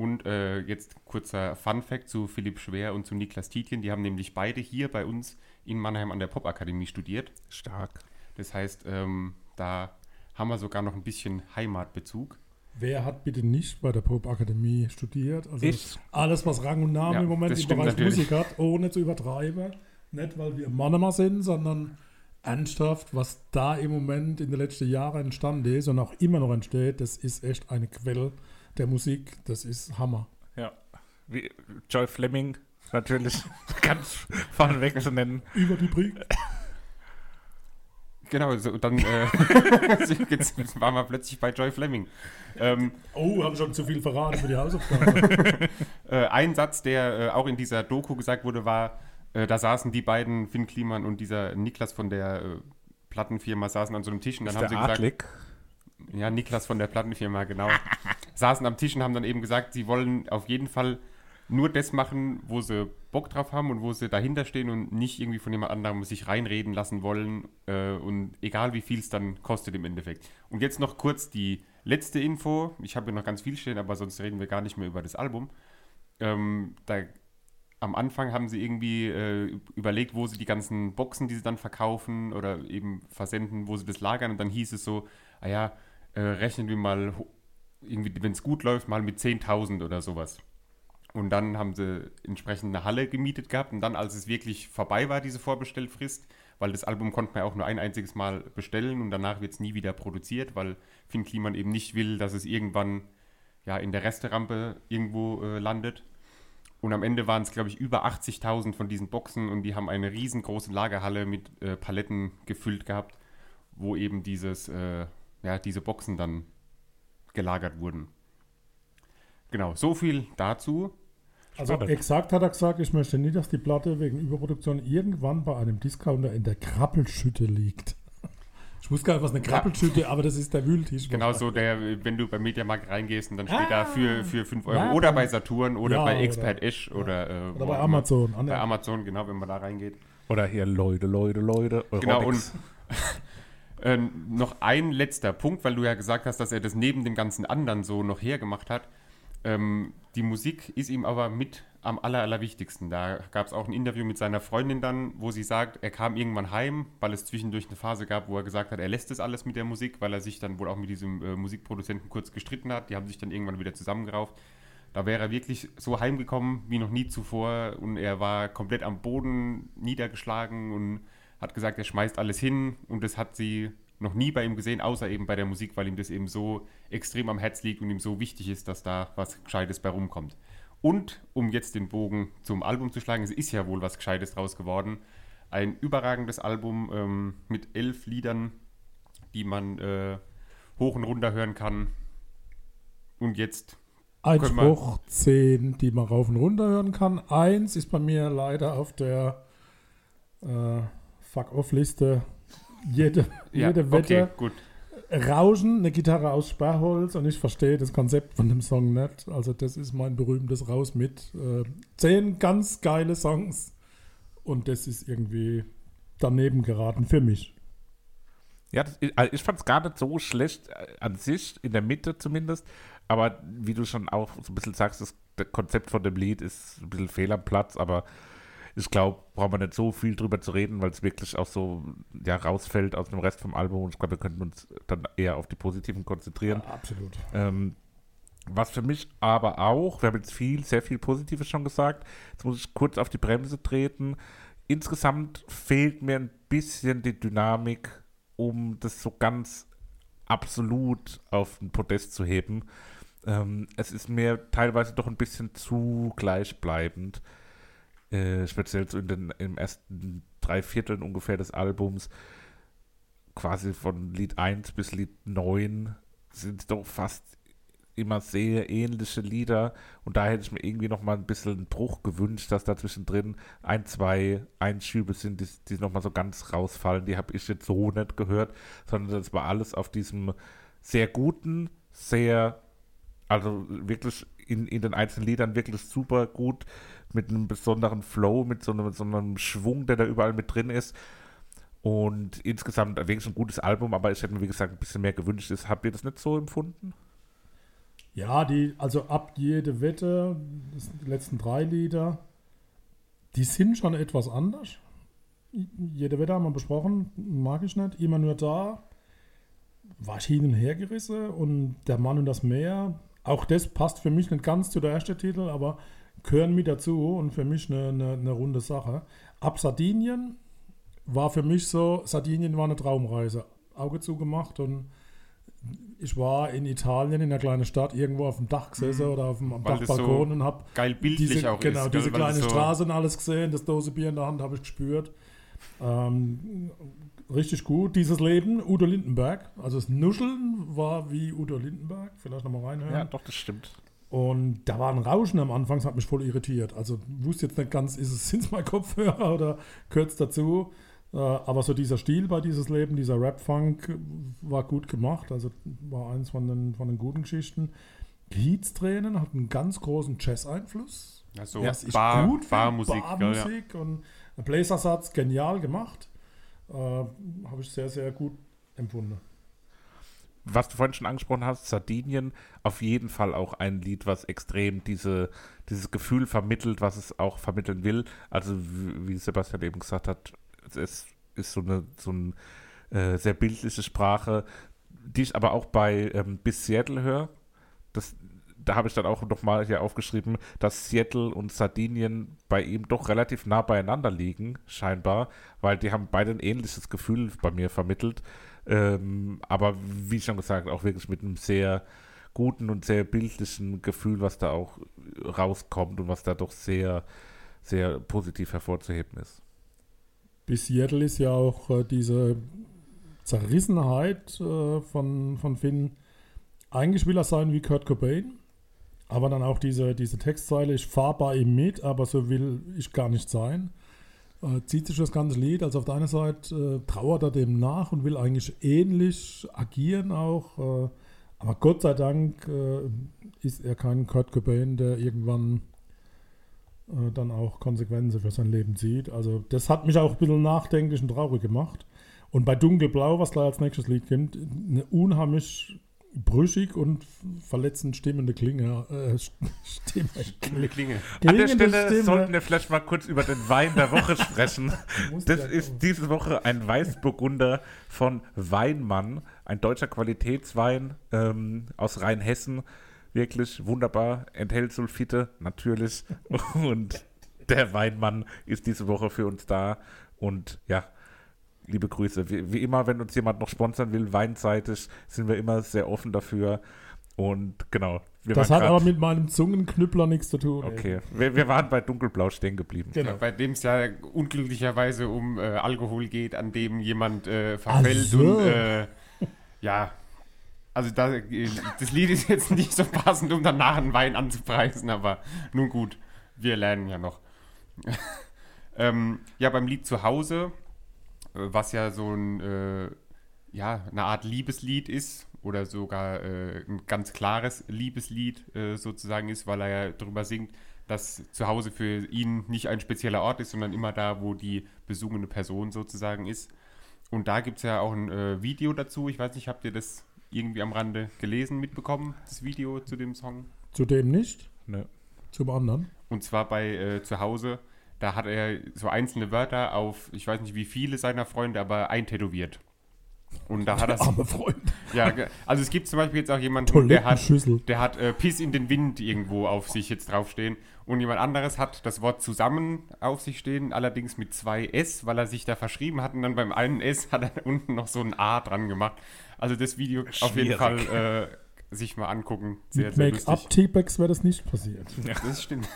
C: Und äh, jetzt kurzer Fun-Fact zu Philipp Schwer und zu Niklas Tietjen. Die haben nämlich beide hier bei uns in Mannheim an der Popakademie studiert.
A: Stark.
C: Das heißt, ähm, da haben wir sogar noch ein bisschen Heimatbezug.
B: Wer hat bitte nicht bei der Popakademie studiert? Also
A: Ich.
B: alles, was Rang und Namen
C: Ja,
B: im Moment im Bereich
C: natürlich.
B: Musik hat, ohne zu übertreiben. Nicht, weil wir Mannheimer sind, sondern ernsthaft, was da im Moment in den letzten Jahren entstanden ist und auch immer noch entsteht, das ist echt eine Quelle der Musik. Das ist Hammer.
A: Ja. Wie Joy Fleming, natürlich ganz vorneweg zu nennen.
B: Über die Brick.
C: Genau, so, dann äh, waren wir plötzlich bei Joy Fleming. Ähm,
B: Oh, haben schon zu viel verraten für die Hausaufgaben.
C: äh, ein Satz, der äh, auch in dieser Doku gesagt wurde, war, äh, da saßen die beiden, Finn Kliman und dieser Niklas von der äh, Plattenfirma, saßen an so einem Tisch und dann
A: Ist
C: haben
A: der
C: sie gesagt,
A: Adlig.
C: Ja, Niklas von der Plattenfirma, genau. Saßen am Tisch und haben dann eben gesagt, sie wollen auf jeden Fall nur das machen, wo sie Bock drauf haben und wo sie dahinter stehen und nicht irgendwie von jemand anderem sich reinreden lassen wollen. Äh, und egal wie viel es dann kostet im Endeffekt. Und jetzt noch kurz die letzte Info. Ich habe hier noch ganz viel stehen, aber sonst reden wir gar nicht mehr über das Album. Ähm, da, am Anfang haben sie irgendwie äh, überlegt, wo sie die ganzen Boxen, die sie dann verkaufen oder eben versenden, wo sie das lagern. Und dann hieß es so, ah ja, äh, rechnen wir mal, irgendwie, wenn es gut läuft, mal mit 10.000 oder sowas. Und dann haben sie entsprechend eine Halle gemietet gehabt. Und dann, als es wirklich vorbei war, diese Vorbestellfrist, weil das Album konnte man ja auch nur ein einziges Mal bestellen und danach wird es nie wieder produziert, weil Finn Kliman eben nicht will, dass es irgendwann ja, in der Resterampe irgendwo äh, landet. Und am Ende waren es, glaube ich, über 80.000 von diesen Boxen und die haben eine riesengroße Lagerhalle mit äh, Paletten gefüllt gehabt, wo eben dieses, äh, ja, diese Boxen dann gelagert wurden. Genau, so viel dazu.
B: Also
A: Spannend.
B: exakt hat er gesagt, ich möchte nie, dass die Platte wegen Überproduktion irgendwann bei einem Discounter in der Krabbelschütte liegt. Ich wusste gar nicht, was eine Krabbelschütte, aber das ist der Wühltisch.
C: Genau so, der, wenn du beim Mediamarkt reingehst und dann steht da
B: Ah.
C: für, für 5 Euro.
B: Ja,
C: oder bei Saturn oder
B: Ja,
C: bei
B: oder-
C: Expert Esch oder, äh,
B: Oder bei. Amazon. Ah.
C: Bei Amazon, genau, wenn man da reingeht.
A: Oder hier Leute, Leute, Leute.
C: Genau, und Äh, noch ein letzter Punkt, weil du ja gesagt hast, dass er das neben dem ganzen anderen so noch hergemacht hat. Ähm, die Musik ist ihm aber mit am aller, allerwichtigsten. Da gab es auch ein Interview mit seiner Freundin dann, wo sie sagt, er kam irgendwann heim, weil es zwischendurch eine Phase gab, wo er gesagt hat, er lässt das alles mit der Musik, weil er sich dann wohl auch mit diesem äh, Musikproduzenten kurz gestritten hat. Die haben sich dann irgendwann wieder zusammengerauft. Da wäre er wirklich so heimgekommen wie noch nie zuvor und er war komplett am Boden niedergeschlagen und hat gesagt, er schmeißt alles hin und das hat sie noch nie bei ihm gesehen, außer eben bei der Musik, weil ihm das eben so extrem am Herz liegt und ihm so wichtig ist, dass da was Gescheites bei rumkommt. Und um jetzt den Bogen zum Album zu schlagen, es ist ja wohl was Gescheites draus geworden. Ein überragendes Album ähm, mit elf Liedern, die man äh, hoch und runter hören kann. Und jetzt
B: Ein
C: Können wir-
B: Spruch, zehn, die man rauf und runter hören kann. Eins ist bei mir leider auf der äh, Fuck-Off-Liste. Jede, jede Wette.
C: okay, gut.
B: Rauschen, eine Gitarre aus Sperrholz und ich verstehe das Konzept von dem Song nicht. Also das ist mein berühmtes Raus mit. Äh, zehn ganz geile Songs und das ist irgendwie daneben geraten für mich.
A: Ja, das, also ich fand es gar nicht so schlecht äh, an sich, in der Mitte zumindest. Aber wie du schon auch so ein bisschen sagst, das, das Konzept von dem Lied ist ein bisschen fehl am Platz, aber ich glaube, braucht man nicht so viel drüber zu reden, weil es wirklich auch so ja, rausfällt aus dem Rest vom Album. Und ich glaube, wir könnten uns dann eher auf die positiven konzentrieren.
B: Ja, absolut.
A: Ähm, was für mich aber auch, wir haben jetzt viel, sehr viel Positives schon gesagt, jetzt muss ich kurz auf die Bremse treten. Insgesamt fehlt mir ein bisschen die Dynamik, um das so ganz absolut auf den Podest zu heben. Ähm, es ist mir teilweise doch ein bisschen zu gleichbleibend. Äh, speziell so in den im ersten drei Vierteln ungefähr des Albums, quasi von Lied 1 bis Lied 9, sind doch fast immer sehr ähnliche Lieder und da hätte ich mir irgendwie noch mal ein bisschen einen Bruch gewünscht, dass da zwischendrin ein, zwei Einschübe sind, die, die noch so ganz rausfallen. Die habe ich jetzt so nicht gehört, sondern das war alles auf diesem sehr guten, sehr, also wirklich in, in den einzelnen Liedern wirklich super gut, mit einem besonderen Flow, mit so einem, mit so einem Schwung, der da überall mit drin ist. Und insgesamt wirklich ein gutes Album, aber ich hätte mir, wie gesagt, ein bisschen mehr gewünscht. Habt ihr das nicht so empfunden?
B: Ja, die, also ab jede Wette, die letzten drei Lieder, die sind schon etwas anders. Jede Wette haben wir besprochen, mag ich nicht. Immer nur da war ich hin und her gerissen und der Mann und das Meer, auch das passt für mich nicht ganz zu der ersten Titel, aber gehören mit dazu und für mich eine, eine, eine runde Sache. Ab Sardinien war für mich so, Sardinien war eine Traumreise. Auge zugemacht und ich war in Italien in einer kleinen Stadt irgendwo auf dem Dach gesessen mhm. oder auf dem Dachbalkon so und habe
C: geil bildlich
B: diese,
C: auch
B: genau
C: ist,
B: diese kleine so Straße und alles gesehen, das Dose Bier in der Hand habe ich gespürt. Ähm, richtig gut dieses Leben Udo Lindenberg, also das Nuscheln war wie Udo Lindenberg, vielleicht nochmal reinhören.
A: Ja, doch das stimmt.
B: Und da war ein Rauschen am Anfang, das hat mich voll irritiert. Also wusste jetzt nicht ganz, ist es sind es mein Kopfhörer oder gehört es dazu? Äh, aber so dieser Stil bei dieses Leben, dieser Rap-Funk war gut gemacht. Also war eins von den, von den guten Geschichten. Kiez-Tränen hat einen ganz großen Jazz-Einfluss.
C: Also ja, ist Bar, gut Barmusik.
B: Barmusik ja. und ein Bläsersatz genial gemacht. Äh, Habe ich sehr, sehr gut empfunden.
A: Was du vorhin schon angesprochen hast, Sardinien, auf jeden Fall auch ein Lied, was extrem diese, dieses Gefühl vermittelt, was es auch vermitteln will. Also, wie Sebastian eben gesagt hat, es ist so eine, so eine äh, sehr bildliche Sprache, die ich aber auch bei ähm, Bis Seattle höre. Das, da habe ich dann auch nochmal hier aufgeschrieben, dass Seattle und Sardinien bei ihm doch relativ nah beieinander liegen, scheinbar, weil die haben beide ein ähnliches Gefühl bei mir vermittelt. Ähm, aber wie schon gesagt, auch wirklich mit einem sehr guten und sehr bildlichen Gefühl, was da auch rauskommt und was da doch sehr, sehr positiv hervorzuheben ist
B: bis Seattle ist ja auch äh, diese Zerrissenheit äh, von, von Finn. Eigentlich will er sein wie Kurt Cobain, aber dann auch diese, diese Textzeile, ich fahre bei ihm mit, aber so will ich gar nicht sein. Äh, zieht sich das ganze Lied, also auf der einen Seite äh, trauert er dem nach und will eigentlich ähnlich agieren auch, äh, aber Gott sei Dank äh, ist er kein Kurt Cobain, der irgendwann äh, dann auch Konsequenzen für sein Leben zieht. Also das hat mich auch ein bisschen nachdenklich und traurig gemacht. Und bei Dunkelblau, was gleich als nächstes Lied kommt, eine unheimlich brüchig und verletzend stimmende Klinge. Äh,
C: Stimme, Klinge. Klinge.
A: An der Stelle Stimme. sollten wir vielleicht mal kurz über den Wein der Woche sprechen. das ist diese Woche ein Weißburgunder von Weinmann, ein deutscher Qualitätswein ähm, aus Rheinhessen wirklich wunderbar, enthält Sulfite natürlich und der Weinmann ist diese Woche für uns da und ja, liebe Grüße. Wie, wie, immer, wenn uns jemand noch sponsern will, weinseitig, sind wir immer sehr offen dafür und genau.
B: das hat aber mit meinem Zungenknüppler nichts zu tun.
A: Okay, wir, wir, waren bei Dunkelblau stehen geblieben.
C: Genau. Ja, bei dem es ja unglücklicherweise um äh, Alkohol geht, an dem jemand äh, verfällt so. und äh, ja, also da, das Lied ist jetzt nicht so passend, um danach einen Wein anzupreisen, aber nun gut, wir lernen ja noch. ähm, ja, beim Lied zu Hause, äh, was ja so ein, äh, ja, eine Art Liebeslied ist oder sogar äh, ein ganz klares Liebeslied äh, sozusagen ist, weil er ja darüber singt, dass zu Hause für ihn nicht ein spezieller Ort ist, sondern immer da, wo die besungene Person sozusagen ist. und da gibt es ja auch ein äh, Video dazu. Ich weiß nicht, habt ihr das irgendwie am Rande gelesen, mitbekommen, das Video zu dem Song?
B: Zudem nicht,
A: Ne.
B: zum anderen.
C: Und zwar bei äh, zu Hause. Da hat er so einzelne Wörter auf, ich weiß nicht wie viele seiner Freunde, aber eintätowiert. Und da hat er
B: Arme Freund.
C: Ja, also es gibt zum Beispiel jetzt auch jemanden, der hat, der hat äh, Piss in den Wind irgendwo auf sich jetzt draufstehen. Und jemand anderes hat das Wort zusammen auf sich stehen, allerdings mit zwei S, weil er sich da verschrieben hat. Und dann beim einen S hat er unten noch so ein A dran gemacht. Also das Video auf jeden Fall
A: Schwierig.
C: äh, sich mal angucken. Sehr,
B: Mit. Make-up-T-Bags wäre das nicht passiert.
C: Das stimmt.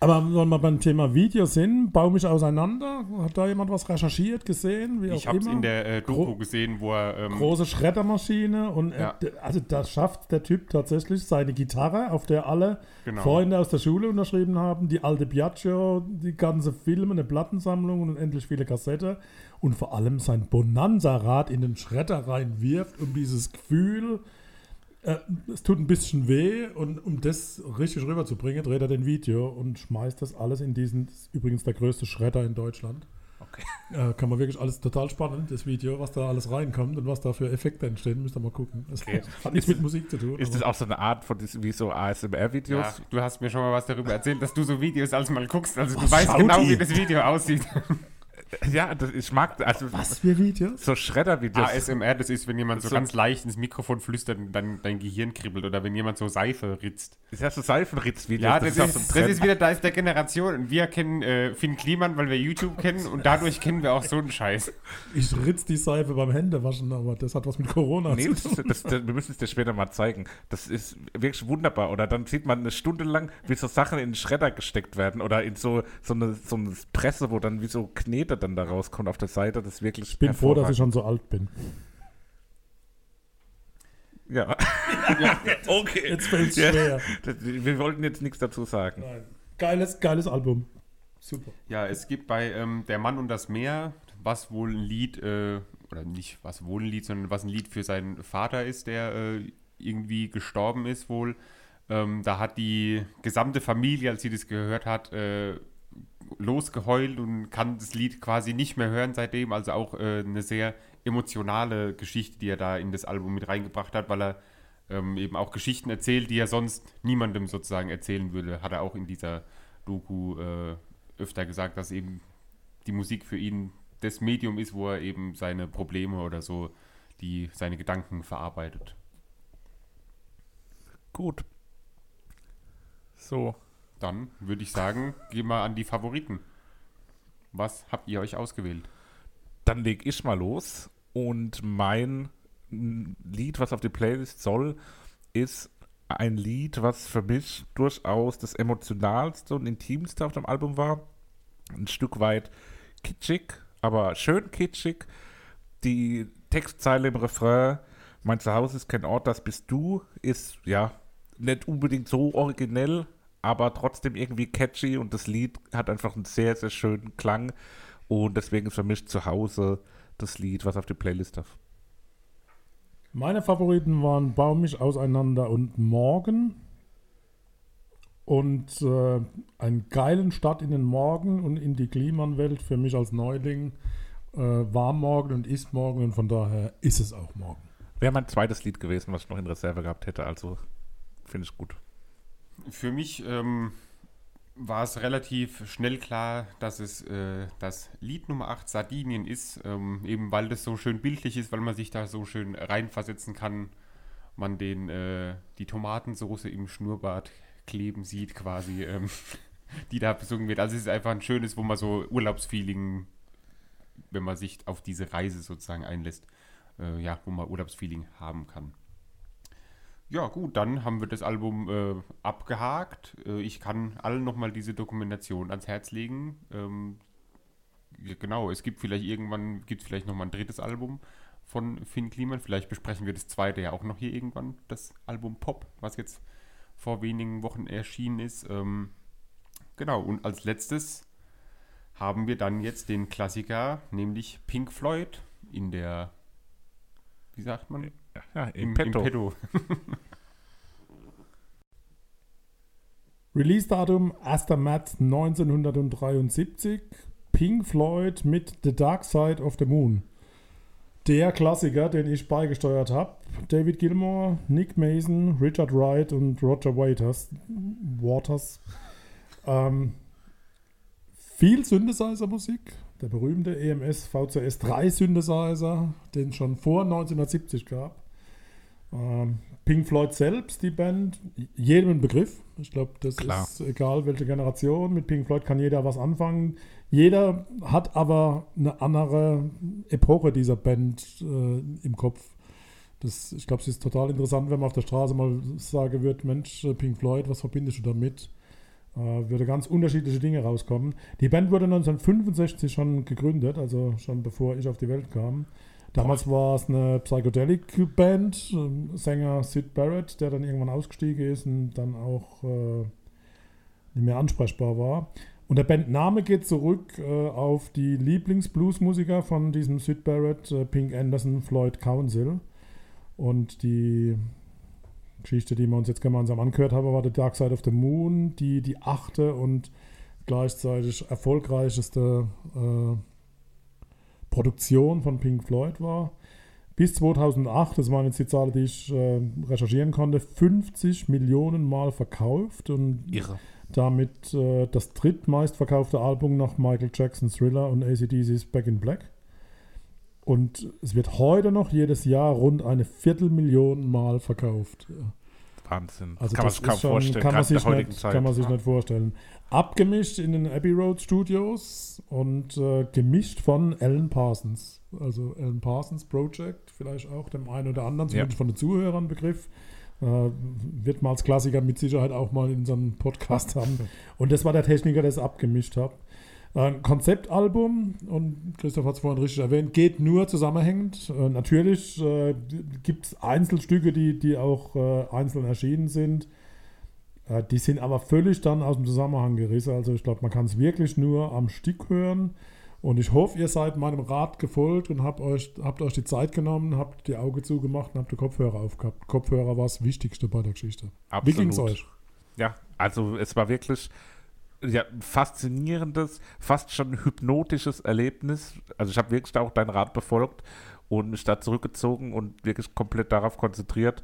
B: Aber wenn wir beim Thema Video sind, baue mich auseinander. Hat da jemand was recherchiert, gesehen? Wie
C: Ich habe es in der äh, Doku gesehen, wo er... Ähm,
B: Große Schreddermaschine und
C: Ja.
B: er, also da schafft der Typ tatsächlich seine Gitarre, auf der alle
C: Genau.
B: Freunde aus der Schule unterschrieben haben, die alte Piaggio, die ganze Filme, eine Plattensammlung und endlich viele Kassette und vor allem sein Bonanza-Rad in den Schredder reinwirft, um dieses Gefühl, äh, es tut ein bisschen weh und um das richtig rüberzubringen, dreht er den Video und schmeißt das alles in diesen, das ist übrigens der größte Schredder in Deutschland.
A: Okay.
B: Äh, kann man wirklich alles total spannend, das Video, was da alles reinkommt und was da für Effekte entstehen, müsst ihr mal gucken. Das
A: Okay.
B: hat nichts mit Musik zu tun.
A: Ist das auch so eine Art von wie so ASMR-Videos?
C: ja, du hast mir schon mal was darüber erzählt, dass du so Videos als mal guckst. Also du
B: Was
C: weißt genau,
B: ihr?
C: wie das Video aussieht.
A: Ja, das, ich mag also
B: was für Videos?
A: so Schredder-Videos.
C: ASMR, das ist, wenn jemand so,
A: So-
C: ganz leicht ins Mikrofon flüstert und dann dein Gehirn kribbelt oder wenn jemand so Seife ritzt.
A: Ist ja so Seifenritz-Videos.
C: Ja, das,
A: auch
C: ist,
A: so ein
C: das ist wieder, da ist der Generation und wir kennen äh, Finn Kliman, weil wir YouTube kennen und dadurch kennen wir auch so einen Scheiß.
B: Ich ritz die Seife beim Händewaschen, aber das hat was mit Corona
A: Nee,
B: zu
A: das,
B: tun.
A: ist- das, das, wir müssen es dir später mal zeigen. Das ist wirklich wunderbar. Oder dann sieht man eine Stunde lang, wie so Sachen in den Schredder gesteckt werden oder in so, so, eine, so eine Presse, wo dann wie so Knete dann da rauskommt auf der Seite. Das ist wirklich
B: Ich bin froh, dass ich schon so alt bin.
A: Ja. okay.
B: Jetzt fällt es
A: Ja.
B: schwer.
A: Das- Wir wollten jetzt nichts dazu sagen.
B: Nein. Geiles, geiles Album. Super.
C: Ja, es gibt bei ähm, Der Mann und das Meer, was wohl ein Lied, äh, oder nicht was wohl ein Lied, sondern was ein Lied für seinen Vater ist, der äh, irgendwie gestorben ist wohl. Ähm, da hat die gesamte Familie, als sie das gehört hat, äh, losgeheult und kann das Lied quasi nicht mehr hören seitdem. Also auch äh, eine sehr emotionale Geschichte, die er da in das Album mit reingebracht hat, weil er ähm, eben auch Geschichten erzählt, die er sonst niemandem sozusagen erzählen würde. Hat er auch in dieser Doku äh, öfter gesagt, dass eben die Musik für ihn das Medium ist, wo er eben seine Probleme oder so, die seine Gedanken verarbeitet.
A: Gut. So.
C: Dann würde ich sagen, gehen wir an die Favoriten. Was habt ihr euch ausgewählt?
A: Dann leg ich mal los. Und mein Lied, was auf die Playlist soll, ist ein Lied, was für mich durchaus das emotionalste und intimste auf dem Album war. Ein Stück weit kitschig, aber schön kitschig. Die Textzeile im Refrain, mein Zuhause ist kein Ort, das bist du, ist ja nicht unbedingt so originell, aber trotzdem irgendwie catchy und das Lied hat einfach einen sehr, sehr schönen Klang und deswegen ist für mich zu Hause das Lied, was auf die Playlist darf.
B: Meine Favoriten waren Baum mich auseinander und Morgen. Und äh, einen geilen Start in den Morgen und in die Klimanwelt für mich als Neuling äh, war morgen und ist morgen und von daher ist es auch morgen.
A: Wäre mein zweites Lied gewesen, was ich noch in Reserve gehabt hätte, also finde ich gut.
C: Für mich ähm, war es relativ schnell klar, dass es äh, das Lied Nummer 8 Sardinien ist, ähm, eben weil das so schön bildlich ist, weil man sich da so schön reinversetzen kann, man den, äh, die Tomatensoße im Schnurrbart kleben sieht quasi, ähm, die da besungen wird. Also es ist einfach ein schönes, wo man so Urlaubsfeeling, wenn man sich auf diese Reise sozusagen einlässt, äh, ja, wo man Urlaubsfeeling haben kann. Ja, gut, dann haben wir das Album äh, abgehakt. Äh, ich kann allen nochmal diese Dokumentation ans Herz legen. Ähm, genau, es gibt vielleicht irgendwann, gibt vielleicht nochmal ein drittes Album von Finn Kliman. Vielleicht besprechen wir das zweite ja auch noch hier irgendwann, das Album Pop, was jetzt vor wenigen Wochen erschienen ist. Ähm, genau, und als letztes haben wir dann jetzt den Klassiker, nämlich Pink Floyd in der, wie sagt man?
A: Ja, im, Petto.
C: Im Petto.
B: Release-Datum 1. März 1973. Pink Floyd mit The Dark Side of the Moon. der Klassiker, den ich beigesteuert habe. David Gilmour, Nick Mason, Richard Wright und Roger Waters. Waters. Ähm, viel Synthesizer-Musik. Der berühmte EMS VCS 3 Synthesizer, den es schon vor 1970 gab. Ähm, Pink Floyd selbst, die Band, jedem ein Begriff. Ich glaube, das
A: Klar.
B: ist egal, welche Generation. Mit Pink Floyd kann jeder was anfangen. Jeder hat aber eine andere Epoche dieser Band äh, im Kopf. Das, ich glaube, es ist total interessant, wenn man auf der Straße mal sagen wird, Mensch, äh, Pink Floyd, was verbindest du damit? Äh, würde ganz unterschiedliche Dinge rauskommen. Die Band wurde 1965 schon gegründet, also schon bevor ich auf die Welt kam. Damals war es eine Psychedelic-Band, ähm, Sänger Sid Barrett, der dann irgendwann ausgestiegen ist und dann auch äh, nicht mehr ansprechbar war. Und der Bandname geht zurück äh, auf die Lieblingsbluesmusiker von diesem Sid Barrett, äh, Pink Anderson, Floyd Council. Und die Geschichte, die wir uns jetzt gemeinsam angehört haben, war The Dark Side of the Moon, die die achte und gleichzeitig erfolgreichste äh, Produktion von Pink Floyd war. Bis 2008, das waren jetzt die Zahlen, die ich äh, recherchieren konnte, 50 Millionen Mal verkauft und
A: Irre.
B: damit äh, das drittmeistverkaufte Album nach Michael Jackson's Thriller und ACDC's Back in Black. Und es wird heute noch jedes Jahr rund eine Viertelmillion Mal verkauft.
A: Wahnsinn.
B: Also
A: kann man
B: das
A: sich kaum
B: schon-
A: vorstellen,
B: Kann man, sich nicht, kann man sich nicht vorstellen. Abgemischt in den Abbey Road Studios und äh, gemischt von Alan Parsons. Also Alan Parsons Project, vielleicht auch dem einen oder anderen,
A: Ja.
B: zumindest von den Zuhörern Begriff. Äh, wird man als Klassiker mit Sicherheit auch mal in unserem Podcast haben. Und das war der Techniker, der es abgemischt hat. Ein Konzeptalbum, und Christoph hat es vorhin richtig erwähnt, geht nur zusammenhängend. Äh, natürlich äh, gibt es Einzelstücke, die, die auch äh, einzeln erschienen sind. Äh, die sind aber völlig dann aus dem Zusammenhang gerissen. Also ich glaube, man kann es wirklich nur am Stück hören. Und ich hoffe, ihr seid meinem Rat gefolgt und habt euch, habt euch die Zeit genommen, habt die Augen zugemacht und habt die Kopfhörer aufgehabt. Kopfhörer war das Wichtigste bei der Geschichte. Wie ging es euch?
A: Ja, also es war wirklich ja, faszinierendes, fast schon hypnotisches Erlebnis. Also ich habe wirklich auch deinen Rat befolgt und mich da zurückgezogen und wirklich komplett darauf konzentriert.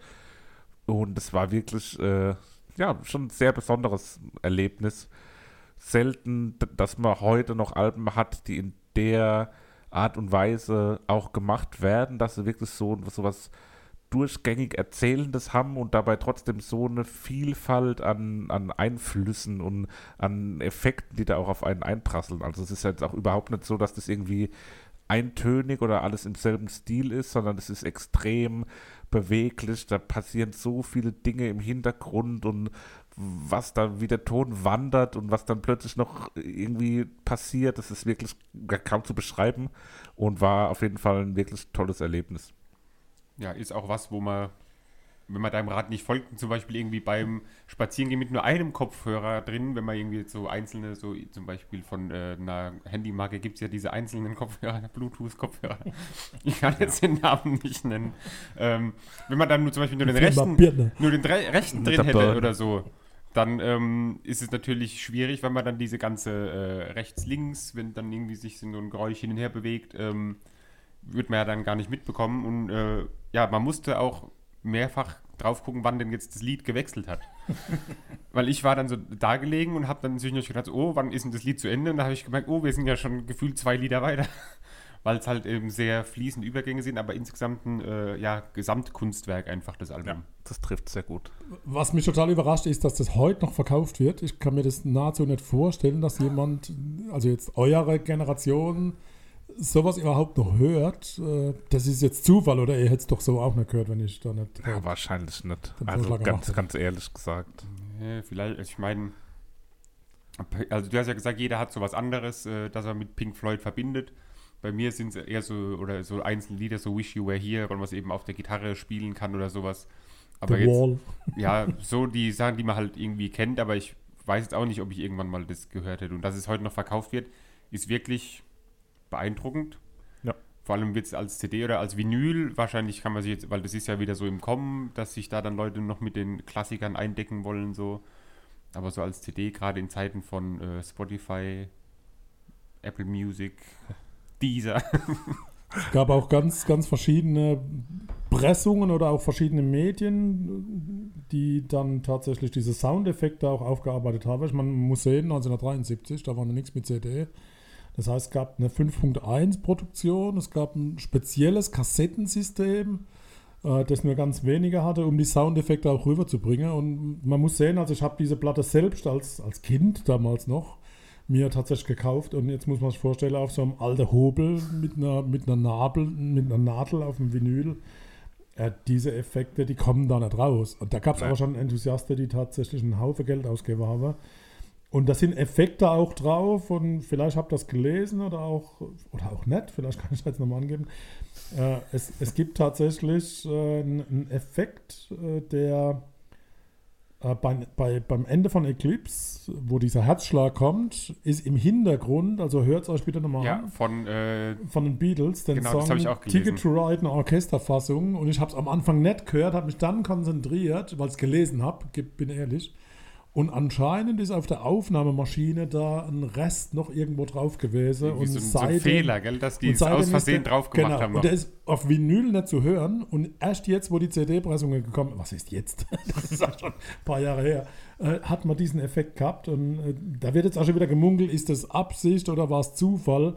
A: Und es war wirklich, äh, ja, schon ein sehr besonderes Erlebnis. Selten, dass man heute noch Alben hat, die in der Art und Weise auch gemacht werden, dass sie wirklich so, so was durchgängig Erzählendes haben und dabei trotzdem so eine Vielfalt an, an Einflüssen und an Effekten, die da auch auf einen einprasseln. Also es ist jetzt auch überhaupt nicht so, dass das irgendwie eintönig oder alles im selben Stil ist, sondern es ist extrem beweglich. Da passieren so viele Dinge im Hintergrund und was da, wie der Ton wandert und was dann plötzlich noch irgendwie passiert, das ist wirklich kaum zu beschreiben und war auf jeden Fall ein wirklich tolles Erlebnis.
C: Ja, ist auch was, wo man, wenn man deinem Rat nicht folgt, zum Beispiel irgendwie beim Spazierengehen mit nur einem Kopfhörer drin, wenn man irgendwie so einzelne, so zum Beispiel von äh, einer Handymarke gibt es ja diese einzelnen Kopfhörer, Bluetooth-Kopfhörer. Ich kann jetzt den Namen nicht nennen. Ähm, wenn man dann nur zum Beispiel nur den rechten, nur den dre- rechten drin hätte oder so, dann ähm, ist es natürlich schwierig, wenn man dann diese ganze äh, rechts-links, wenn dann irgendwie sich so ein Geräusch hin und her bewegt, ähm, wird man ja dann gar nicht mitbekommen. Und äh, ja, man musste auch mehrfach drauf gucken, wann denn jetzt das Lied gewechselt hat. Weil ich war dann so da gelegen und habe dann zwischendurch gedacht, oh, wann ist denn das Lied zu Ende? Und da habe ich gemerkt, oh, wir sind ja schon gefühlt zwei Lieder weiter. Weil es halt eben sehr fließende Übergänge sind, aber insgesamt ein äh, ja, Gesamtkunstwerk einfach, das Album.
A: Ja, das trifft sehr gut.
B: Was mich total überrascht ist, dass das heute noch verkauft wird. Ich kann mir das nahezu nicht vorstellen, dass jemand, also jetzt eure Generation, sowas überhaupt noch hört. Äh, Das ist jetzt Zufall oder ihr hättet es doch so auch nicht gehört, wenn ich da nicht.
A: Ja, wahrscheinlich nicht. Also ganz, ganz ehrlich gesagt.
C: Ja, vielleicht, ich meine, also du hast ja gesagt, jeder hat so was anderes, äh, das er mit Pink Floyd verbindet. Bei mir sind es eher so, oder so einzelne Lieder, so Wish You Were Here, weil man es eben auf der Gitarre spielen kann oder sowas. Aber
B: The
C: jetzt,
B: Wall.
C: ja, so die Sachen, die man halt irgendwie kennt, aber ich weiß jetzt auch nicht, ob ich irgendwann mal das gehört hätte. Und dass es heute noch verkauft wird, ist wirklich beeindruckend.
A: Ja.
C: Vor allem wird es als CD oder als Vinyl, wahrscheinlich kann man sich jetzt, weil das ist ja wieder so im Kommen, dass sich da dann Leute noch mit den Klassikern eindecken wollen, so. Aber so als CD, gerade in Zeiten von äh, Spotify, Apple Music, Deezer.
B: Es gab auch ganz, ganz verschiedene Pressungen oder auch verschiedene Medien, die dann tatsächlich diese Soundeffekte auch aufgearbeitet haben. Ich meine, man muss sehen, 1973, da war noch nichts mit CD. Das heißt, es gab eine 5.1 Produktion, es gab ein spezielles Kassettensystem, äh, das nur ganz wenige hatte, um die Soundeffekte auch rüberzubringen. Und man muss sehen, also ich habe diese Platte selbst als, als Kind damals noch mir tatsächlich gekauft und jetzt muss man sich vorstellen, auf so einem alten Hobel mit einer, mit einer, Nabel, mit einer Nadel auf dem Vinyl. Äh, diese Effekte, die kommen da nicht raus. Und da gab es aber schon Enthusiasten, die tatsächlich einen Haufen Geld ausgegeben haben. Und da sind Effekte auch drauf und vielleicht habt ihr das gelesen oder auch, oder auch nicht, vielleicht kann ich das jetzt nochmal angeben. Äh, es, es gibt tatsächlich äh, einen Effekt, äh, der äh, bei, bei, beim Ende von Eclipse, wo dieser Herzschlag kommt, ist im Hintergrund, also hört es euch bitte nochmal
C: Ja,
B: an,
C: von, äh,
B: von den Beatles, den
C: Genau,
B: Song
C: ich auch gelesen.
B: Ticket to Ride, eine Orchesterfassung. Und ich habe es am Anfang nicht gehört, habe mich dann konzentriert, weil ich es gelesen habe, bin ehrlich. Und anscheinend ist auf der Aufnahmemaschine da ein Rest noch irgendwo drauf gewesen.
C: irgendwie
B: und
C: so, ein- so ein
B: seitdem-
C: Fehler, gell, dass die es
B: seitdem
C: aus Versehen
B: der-
C: drauf gemacht
B: genau,
C: haben. noch.
B: Und der ist auf Vinyl nicht zu hören. Und erst jetzt, wo die CD-Pressungen gekommen was ist jetzt? das ist auch schon ein paar Jahre her, äh, hat man diesen Effekt gehabt. Und äh, da wird jetzt auch schon wieder gemunkelt, ist das Absicht oder war es Zufall?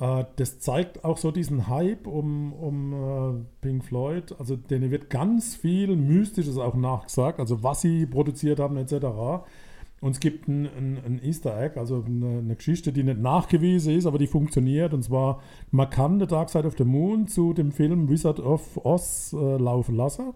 B: Äh, das zeigt auch so diesen Hype um, um äh, Pink Floyd. Also denen wird ganz viel Mystisches auch nachgesagt, also was sie produziert haben etc. Und es gibt ein, ein, ein Easter Egg, also eine, eine Geschichte, die nicht nachgewiesen ist, aber die funktioniert. Und zwar, man kann The Dark Side of the Moon zu dem Film Wizard of Oz äh, laufen lassen.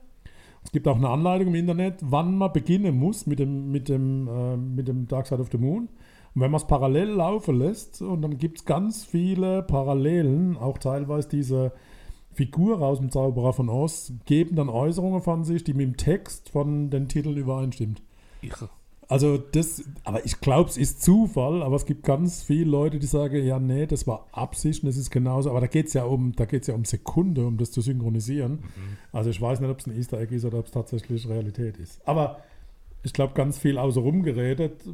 B: Es gibt auch eine Anleitung im Internet, wann man beginnen muss mit dem, mit dem, äh, mit dem Dark Side of the Moon. Und wenn man es parallel laufen lässt, und dann gibt es ganz viele Parallelen, auch teilweise diese Figur aus dem Zauberer von Oz, geben dann Äußerungen von sich, die mit dem Text von den Titeln übereinstimmt.
A: Irre.
B: Also das, aber ich glaube, es ist Zufall, aber es gibt ganz viele Leute, die sagen, ja, nee, das war Absicht und das ist genauso. Aber da geht es ja um, da geht's ja um Sekunde, um das zu synchronisieren. Also ich weiß nicht, ob es ein Easter Egg ist oder ob es tatsächlich Realität ist. Aber ich glaube, ganz viel außenrum geredet.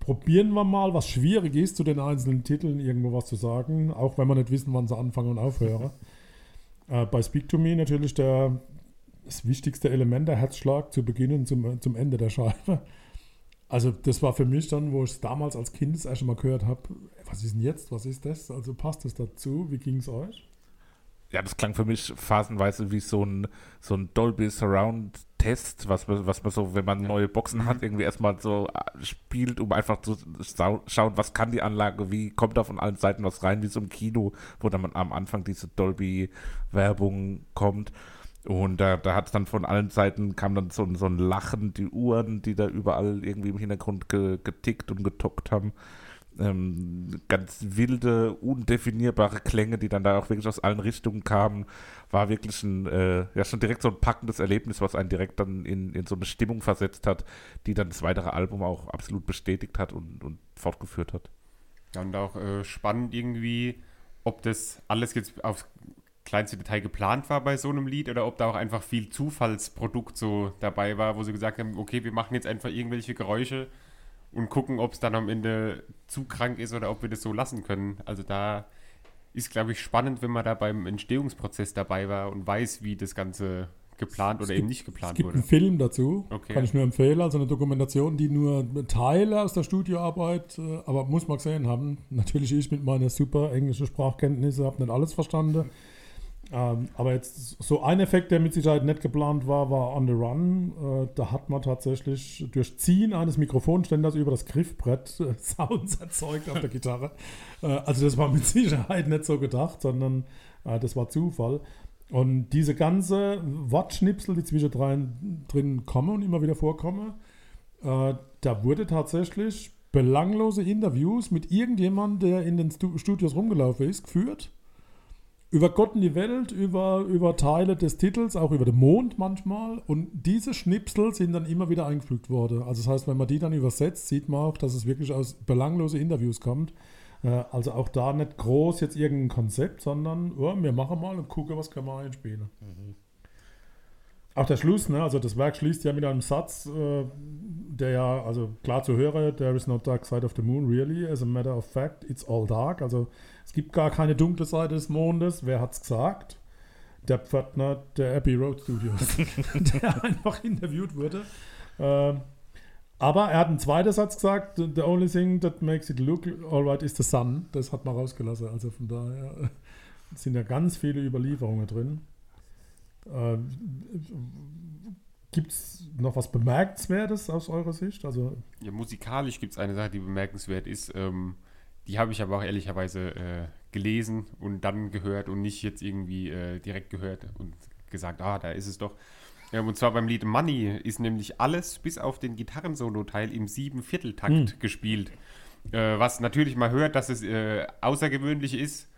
B: Probieren wir mal, was schwierig ist, zu den einzelnen Titeln irgendwo was zu sagen, auch wenn wir nicht wissen, wann sie anfangen und aufhören. äh, bei Speak to Me natürlich der, das wichtigste Element, der Herzschlag zu Beginn und zum, zum Ende der Scheibe. Also das war für mich dann, wo ich es damals als Kind das erste Mal gehört habe, was ist denn jetzt, was ist das? Also passt das dazu? Wie ging es euch?
A: Ja, das klang für mich phasenweise wie so ein, so ein Dolby Surround Test, was man, was man so, wenn man neue Boxen hat, irgendwie erstmal so äh, spielt, um einfach zu schauen, was kann die Anlage, wie kommt da von allen Seiten was rein, wie so im Kino, wo dann am Anfang diese Dolby-Werbung kommt. Und da, da hat es dann von allen Seiten kam dann so, ein- so ein Lachen, die Uhren, die da überall irgendwie im Hintergrund ge, getickt und getockt haben ähm, ganz wilde, undefinierbare Klänge, die dann da auch wirklich aus allen Richtungen kamen, war wirklich ein, äh, ja schon direkt so ein packendes Erlebnis, was einen direkt dann in, in so eine Stimmung versetzt hat, die dann das weitere Album auch absolut bestätigt hat und, und fortgeführt hat.
C: Ja, und auch äh, spannend irgendwie, ob das alles jetzt aufs kleinste Detail geplant war bei so einem Lied oder ob da auch einfach viel Zufallsprodukt so dabei war, wo sie gesagt haben, okay, wir machen jetzt einfach irgendwelche Geräusche und gucken, ob es dann am Ende zu krank ist oder ob wir das so lassen können. Also da ist, glaube ich, spannend, wenn man da beim Entstehungsprozess dabei war und weiß, wie das Ganze geplant oder
B: Es
C: eben
B: gibt-
C: nicht
B: Es
C: geplant
B: gibt
C: wurde.
B: einen Film dazu,
C: Okay.
B: kann ich nur empfehlen, also eine Dokumentation, die nur Teile aus der Studioarbeit, äh, aber muss man gesehen haben. Natürlich ich mit meiner super englischen Sprachkenntnisse habe nicht alles verstanden. Ähm, aber jetzt so ein Effekt, der mit Sicherheit nicht geplant war, war On the Run. Äh, da hat man tatsächlich durch Ziehen eines Mikrofonständers über das Griffbrett äh, Sounds erzeugt auf der Gitarre. Äh, also das war mit Sicherheit nicht so gedacht, sondern äh, das war Zufall. Und diese ganze Wortschnipsel, die zwischendrin drin kommen und immer wieder vorkommen, äh, da wurde tatsächlich belanglose Interviews mit irgendjemandem, der in den Stu Studios rumgelaufen ist, geführt. Über Gott und die Welt, über, über Teile des Titels, auch über den Mond manchmal. Und diese Schnipsel sind dann immer wieder eingefügt worden. Also das heißt, wenn man die dann übersetzt, sieht man auch, dass es wirklich aus belanglose Interviews kommt. Äh, Also auch da nicht groß jetzt irgendein Konzept, sondern oh, wir machen mal und gucken, was können wir einspielen. Auch der Schluss, ne? also das Werk schließt ja mit einem Satz, äh, der ja, also klar zu hören, there is no dark side of the moon, really. As a matter of fact, it's all dark. Also es gibt gar keine dunkle Seite des Mondes. Wer hat's gesagt? Der Pförtner der Abbey Road Studios, der einfach interviewt wurde. Ähm, aber er hat einen zweiten Satz gesagt, the only thing that makes it look alright is the sun. Das hat man rausgelassen. Also von daher sind ja ganz viele Überlieferungen drin. Ähm, Gibt es noch was Bemerkenswertes aus eurer Sicht? Also
C: ja, musikalisch gibt es eine Sache, die bemerkenswert ist. Ähm, die habe ich aber auch ehrlicherweise äh, gelesen und dann gehört und nicht jetzt irgendwie äh, direkt gehört und gesagt, ah, da ist es doch. Ähm, und zwar beim Lied Money ist nämlich alles bis auf den Gitarrensolo-Teil im Sieben-Vierteltakt hm. gespielt. Äh, was natürlich mal hört, dass es äh, außergewöhnlich ist.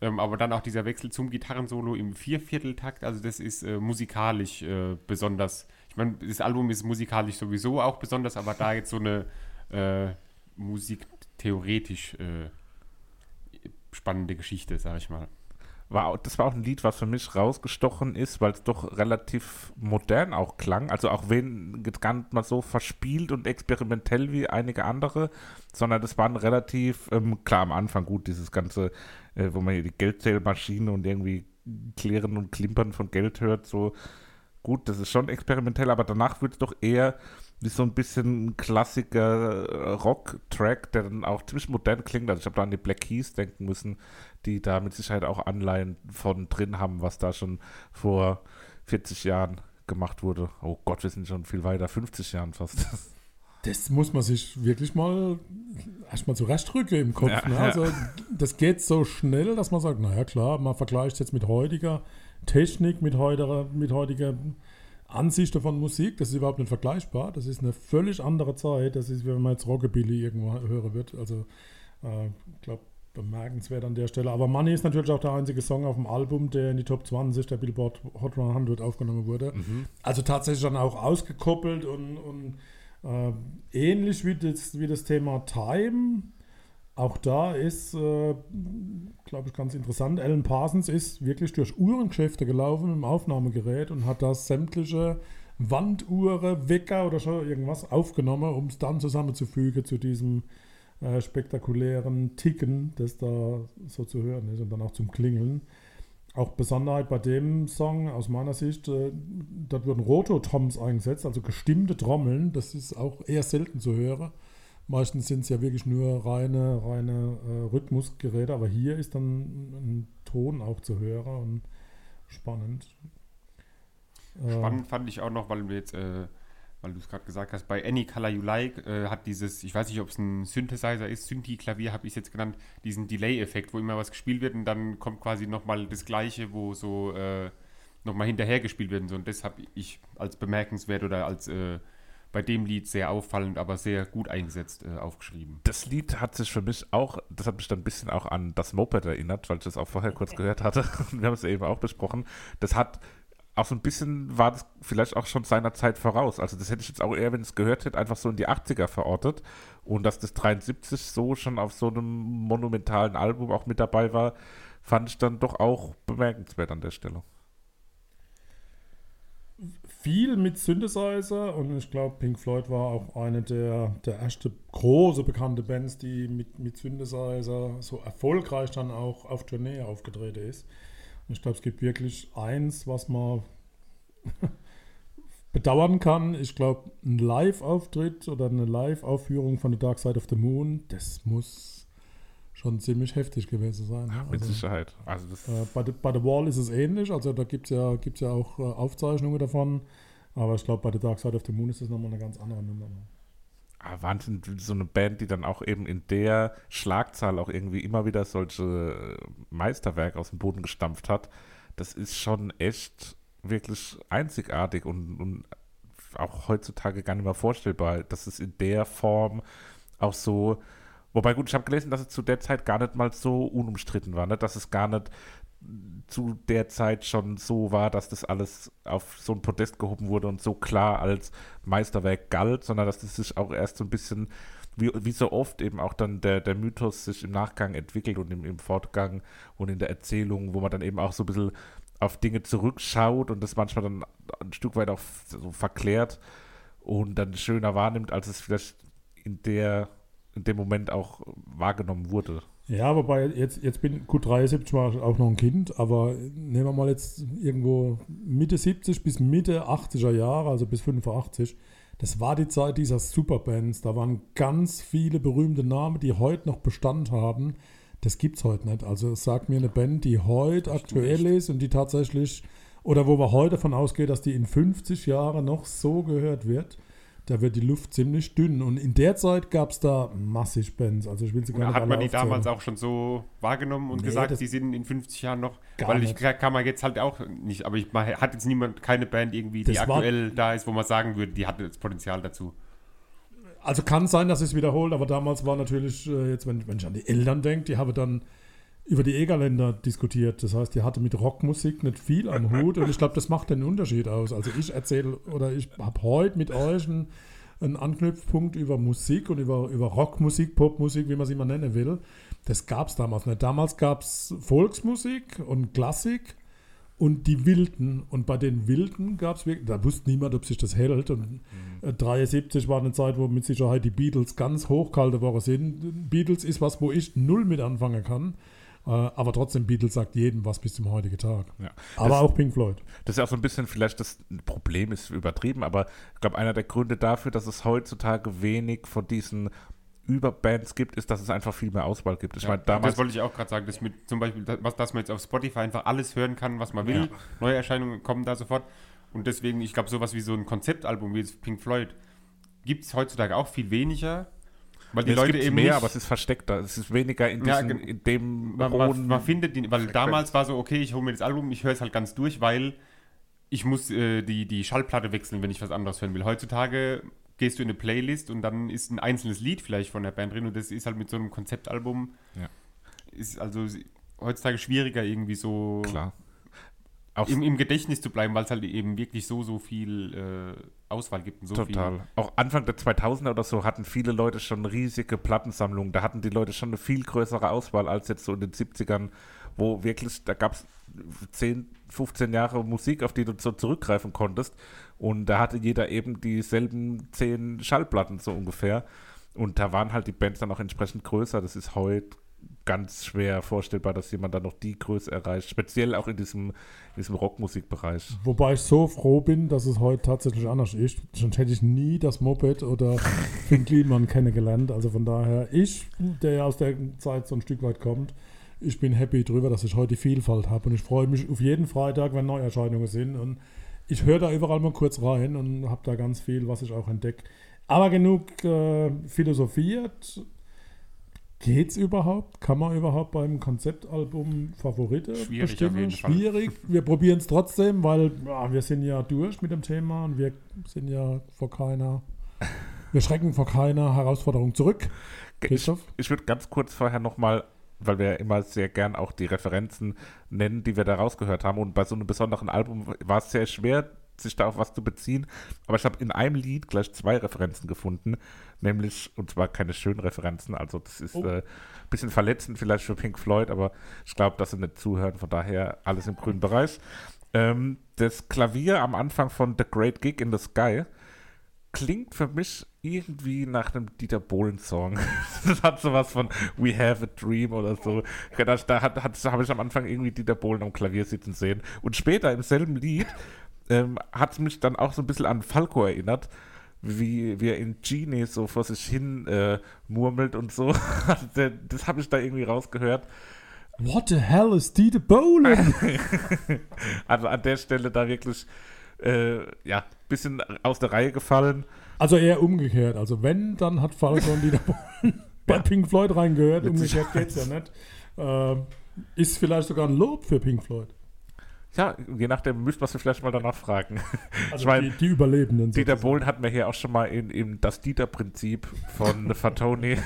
C: Ähm, aber dann auch dieser Wechsel zum Gitarrensolo im Viervierteltakt, also das ist äh, musikalisch äh, besonders meine, das Album ist musikalisch sowieso auch besonders, aber da jetzt so eine äh, musiktheoretisch äh, spannende Geschichte, sag ich mal.
A: War, das war auch ein Lied, was für mich rausgestochen ist, weil es doch relativ modern auch klang. Also auch wenn gar nicht mal so verspielt und experimentell wie einige andere, sondern das waren relativ, ähm, klar am Anfang gut, dieses ganze, äh, wo man hier die Geldzählmaschine und irgendwie Klären und Klimpern von Geld hört, so gut, das ist schon experimentell, aber danach wird es doch eher wie so ein bisschen ein Klassiker äh, Rock-Track, der dann auch ziemlich modern klingt. Also ich habe da an die Black Keys denken müssen, die da mit Sicherheit auch Anleihen von drin haben, was da schon vor 40 Jahren gemacht wurde. Oh Gott, wir sind schon viel weiter, 50 Jahren fast.
B: Das muss man sich wirklich mal erstmal zurechtrücken im Kopf. Ja, ne? Also das geht so schnell, dass man sagt, naja klar, man vergleicht jetzt mit heutiger Technik, mit heutiger, mit heutiger Ansicht von Musik, das ist überhaupt nicht vergleichbar. Das ist eine völlig andere Zeit. Das ist, wenn man jetzt Rockabilly irgendwo hören wird. Also, äh, ich glaube, bemerkenswert an der Stelle. Aber Money ist natürlich auch der einzige Song auf dem Album, der in die Top 20 der Billboard Hot 100 aufgenommen wurde. Mhm. Also tatsächlich dann auch ausgekoppelt und, und äh, ähnlich wie das, wie das Thema Time auch da ist, äh, glaube ich, ganz interessant. Alan Parsons ist wirklich durch Uhrengeschäfte gelaufen im Aufnahmegerät und hat da sämtliche Wanduhren, Wecker oder schon irgendwas aufgenommen, um es dann zusammenzufügen zu diesem äh, spektakulären Ticken, das da so zu hören ist und dann auch zum Klingeln. Auch Besonderheit bei dem Song aus meiner Sicht, äh, dort wurden Rototoms eingesetzt, also gestimmte Trommeln. Das ist auch eher selten zu hören. Meistens sind es ja wirklich nur reine, reine äh, Rhythmusgeräte, aber hier ist dann ein Ton auch zu hören und spannend.
C: Äh, spannend äh, fand ich auch noch, weil wir jetzt, äh, weil du es gerade gesagt hast, bei Any Color You Like äh, hat dieses, ich weiß nicht, ob es ein Synthesizer ist, Synthi-Klavier habe ich es jetzt genannt, diesen Delay-Effekt, wo immer was gespielt wird und dann kommt quasi nochmal das Gleiche, wo so äh, nochmal hinterher gespielt wird. Und das habe ich als bemerkenswert oder als bei dem Lied sehr auffallend, aber sehr gut eingesetzt äh, aufgeschrieben.
A: Das Lied hat sich für mich auch, das hat mich dann ein bisschen auch an das Moped erinnert, weil ich das auch vorher kurz gehört hatte. Wir haben es eben auch besprochen. Das hat auch so ein bisschen, war das vielleicht auch schon seiner Zeit voraus. Also das hätte ich jetzt auch eher, wenn ich es gehört hätte, einfach so in die 80er verortet. Und dass das 73 so schon auf so einem monumentalen Album auch mit dabei war, fand ich dann doch auch bemerkenswert an der Stelle
B: viel mit Synthesizer und ich glaube, Pink Floyd war auch eine der, der erste große bekannte Bands, die mit, mit Synthesizer so erfolgreich dann auch auf Tournee aufgetreten ist. Und ich glaube, es gibt wirklich eins, was man bedauern kann. Ich glaube, ein Live-Auftritt oder eine Live-Aufführung von The Dark Side of the Moon, das muss schon ziemlich heftig gewesen sein. Ne?
A: Mit also, Sicherheit.
B: Also äh, bei, The, bei The Wall ist es ähnlich, also da gibt es ja, gibt's ja auch äh, Aufzeichnungen davon, aber ich glaube, bei The Dark Side of the Moon ist das nochmal eine ganz andere Nummer. Ne?
A: Ah, Wahnsinn, so eine Band, die dann auch eben in der Schlagzahl auch irgendwie immer wieder solche Meisterwerke aus dem Boden gestampft hat, das ist schon echt wirklich einzigartig und, und auch heutzutage gar nicht mehr vorstellbar, dass es in der Form auch so Wobei, gut, ich habe gelesen, dass es zu der Zeit gar nicht mal so unumstritten war, ne? dass es gar nicht zu der Zeit schon so war, dass das alles auf so ein Podest gehoben wurde und so klar als Meisterwerk galt, sondern dass das sich auch erst so ein bisschen, wie, wie so oft eben auch dann der, der Mythos sich im Nachgang entwickelt und im, im Fortgang und in der Erzählung, wo man dann eben auch so ein bisschen auf Dinge zurückschaut und das manchmal dann ein Stück weit auch so verklärt und dann schöner wahrnimmt, als es vielleicht in der in dem Moment auch wahrgenommen wurde.
B: Ja, wobei jetzt, jetzt bin gut 73 war ich auch noch ein Kind, aber nehmen wir mal jetzt irgendwo Mitte 70 bis Mitte 80er Jahre, also bis 85. Das war die Zeit dieser Superbands. Da waren ganz viele berühmte Namen, die heute noch Bestand haben. Das gibt es heute nicht. Also sag mir eine Band, die heute aktuell ist und die tatsächlich, oder wo wir heute davon ausgehen, dass die in 50 Jahren noch so gehört wird da wird die Luft ziemlich dünn. Und in der Zeit gab es da massig Bands. Also ich will sie gar nicht
C: Hat man die
B: aufzählen.
C: damals auch schon so wahrgenommen und
B: Nee,
C: gesagt, die sind in 50 Jahren noch?
B: Gar
C: Weil ich
B: nicht.
C: kann man jetzt halt auch nicht, aber ich, hat jetzt niemand, keine Band irgendwie, die
B: Das war-
C: aktuell da ist, wo man sagen würde, die hat das Potenzial dazu.
B: Also kann sein, dass es wiederholt, aber damals war natürlich, äh, jetzt wenn, wenn ich an die Eltern denke, die haben dann über die Egerländer diskutiert. Das heißt, die hatte mit Rockmusik nicht viel am Hut und ich glaube, das macht den Unterschied aus. Also ich erzähle oder ich habe heute mit euch einen, einen Anknüpfpunkt über Musik und über, über Rockmusik, Popmusik, wie man sie mal nennen will. Das gab es damals nicht. Damals gab es Volksmusik und Klassik und die Wilden. Und bei den Wilden gab es wirklich, da wusste niemand, ob sich das hält. Und äh, 73 war eine Zeit, wo mit Sicherheit die Beatles ganz hochkalte Woche sind. Beatles ist was, wo ich null mit anfangen kann. Äh, aber trotzdem, Beatles sagt jedem was bis zum heutigen Tag.
A: Ja.
B: Aber
A: Das-
B: auch Pink Floyd.
A: Das ist ja auch so ein bisschen vielleicht das Problem ist übertrieben, aber ich glaube, einer der Gründe dafür, dass es heutzutage wenig von diesen Überbands gibt, ist, dass es einfach viel mehr Auswahl gibt. Ich
C: Ja,
A: meine, damals
C: das wollte ich auch gerade sagen, dass mit zum Beispiel, das- was, dass man jetzt auf Spotify einfach alles hören kann, was man will. Neue Erscheinungen kommen da sofort. Und deswegen, ich glaube, sowas wie so ein Konzeptalbum wie Pink Floyd gibt es heutzutage auch viel weniger. Weil die
A: es
C: Leute eben
A: mehr,
C: nicht,
A: aber es ist versteckter. Es ist weniger in,
C: Ja,
A: diesen,
C: gen-
A: in dem
C: man, man, man findet die, weil damals war so, okay, ich hole mir das Album, ich höre es halt ganz durch, weil ich muss äh, die, die Schallplatte wechseln, wenn ich was anderes hören will. Heutzutage gehst du in eine Playlist und dann ist ein einzelnes Lied vielleicht von der Band drin und das ist halt mit so einem Konzeptalbum,
A: Ja.
C: ist also heutzutage schwieriger irgendwie so
A: klar. Auch
C: im, im Gedächtnis zu bleiben, weil es halt eben wirklich so, so viel äh, Auswahl gibt und so
A: Total.
C: viel.
A: Auch Anfang der 2000er oder so hatten viele Leute schon riesige Plattensammlungen. Da hatten die Leute schon eine viel größere Auswahl als jetzt so in den 70ern, wo wirklich, da gab es 10, 15 Jahre Musik, auf die du so zurückgreifen konntest. Und da hatte jeder eben dieselben 10 Schallplatten so ungefähr. Und da waren halt die Bands dann auch entsprechend größer. Das ist heute ganz schwer vorstellbar, dass jemand dann noch die Größe erreicht. Speziell auch in diesem, in diesem Rockmusikbereich.
B: Wobei ich so froh bin, dass es heute tatsächlich anders ist. Sonst hätte ich nie das Moped oder Finn Kliman kennengelernt. Also von daher, ich, der ja aus der Zeit so ein Stück weit kommt, ich bin happy drüber, dass ich heute die Vielfalt habe. Und ich freue mich auf jeden Freitag, wenn Neuerscheinungen sind. Und ich höre da überall mal kurz rein und habe da ganz viel, was ich auch entdecke. Aber genug äh, philosophiert. Geht's überhaupt? Kann man überhaupt beim Konzeptalbum Favorite
C: Schwierig
B: bestimmen? Schwierig. Wir probieren es trotzdem, weil ja, wir sind ja durch mit dem Thema und wir sind ja vor keiner, wir schrecken vor keiner Herausforderung zurück.
A: Ich,
B: Christoph?
A: ich würde ganz kurz vorher nochmal, weil wir ja immer sehr gern auch die Referenzen nennen, die wir da rausgehört haben. Und bei so einem besonderen Album war es sehr schwer, sich da auf was zu beziehen. Aber ich habe in einem Lied gleich zwei Referenzen gefunden, nämlich, und zwar keine schönen Referenzen, also das ist
B: Oh.
A: ein äh, bisschen verletzend vielleicht für Pink Floyd, aber ich glaube, dass sie nicht zuhören, von daher alles im grünen Bereich. Ähm, das Klavier am Anfang von The Great Gig in the Sky klingt für mich irgendwie nach einem Dieter Bohlen-Song. Das hat sowas von We Have a Dream oder so. Da, da hat, hat, habe ich am Anfang irgendwie Dieter Bohlen am Klavier sitzen sehen. Und später im selben Lied ähm, hat es mich dann auch so ein bisschen an Falco erinnert, wie, wie er in Genie so vor sich hin äh, murmelt und so. Also das habe ich da irgendwie rausgehört.
B: What the hell is Dieter Bohlen?
A: Also an der Stelle da wirklich, äh, ja, bisschen aus der Reihe gefallen.
B: Also eher umgekehrt. Also wenn, dann hat Falcon Dieter Bohlen bei
A: Ja.
B: Pink Floyd reingehört. Umgekehrt geht's ja nicht. Ähm, ist vielleicht sogar ein Lob für Pink Floyd.
A: Ja, je nachdem müsste man sich vielleicht mal danach fragen.
B: Also
A: Ich mein,
B: die, die Überlebenden.
A: Dieter
B: sozusagen.
A: Bohlen hatten wir hier auch schon mal in, in das Dieter-Prinzip von Fatoni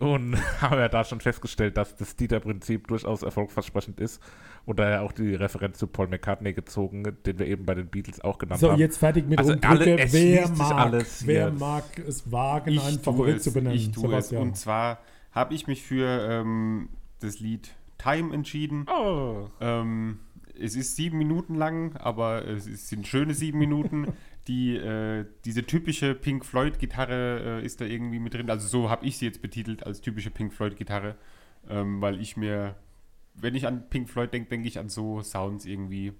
A: und haben ja da schon festgestellt, dass das Dieter-Prinzip durchaus erfolgversprechend ist und daher auch die Referenz zu Paul McCartney gezogen, den wir eben bei den Beatles auch genannt
B: So,
A: haben.
B: jetzt fertig mit
A: Also alle- es
B: wer mag,
A: alles
B: wer
A: hier.
B: mag es wagen,
C: Ich
B: einen Favorit
C: es,
B: zu benennen?
C: ich tue es.
B: Sebastian.
C: Und zwar habe ich mich für ähm, das Lied Time entschieden.
A: oh,
C: Ähm, es ist sieben Minuten lang, aber es sind schöne sieben Minuten. Die, äh, diese typische Pink Floyd-Gitarre äh, ist da irgendwie mit drin. Also so habe ich sie jetzt betitelt als typische Pink Floyd-Gitarre, ähm, weil ich mir, wenn ich an Pink Floyd denke, denke ich an so Sounds irgendwie.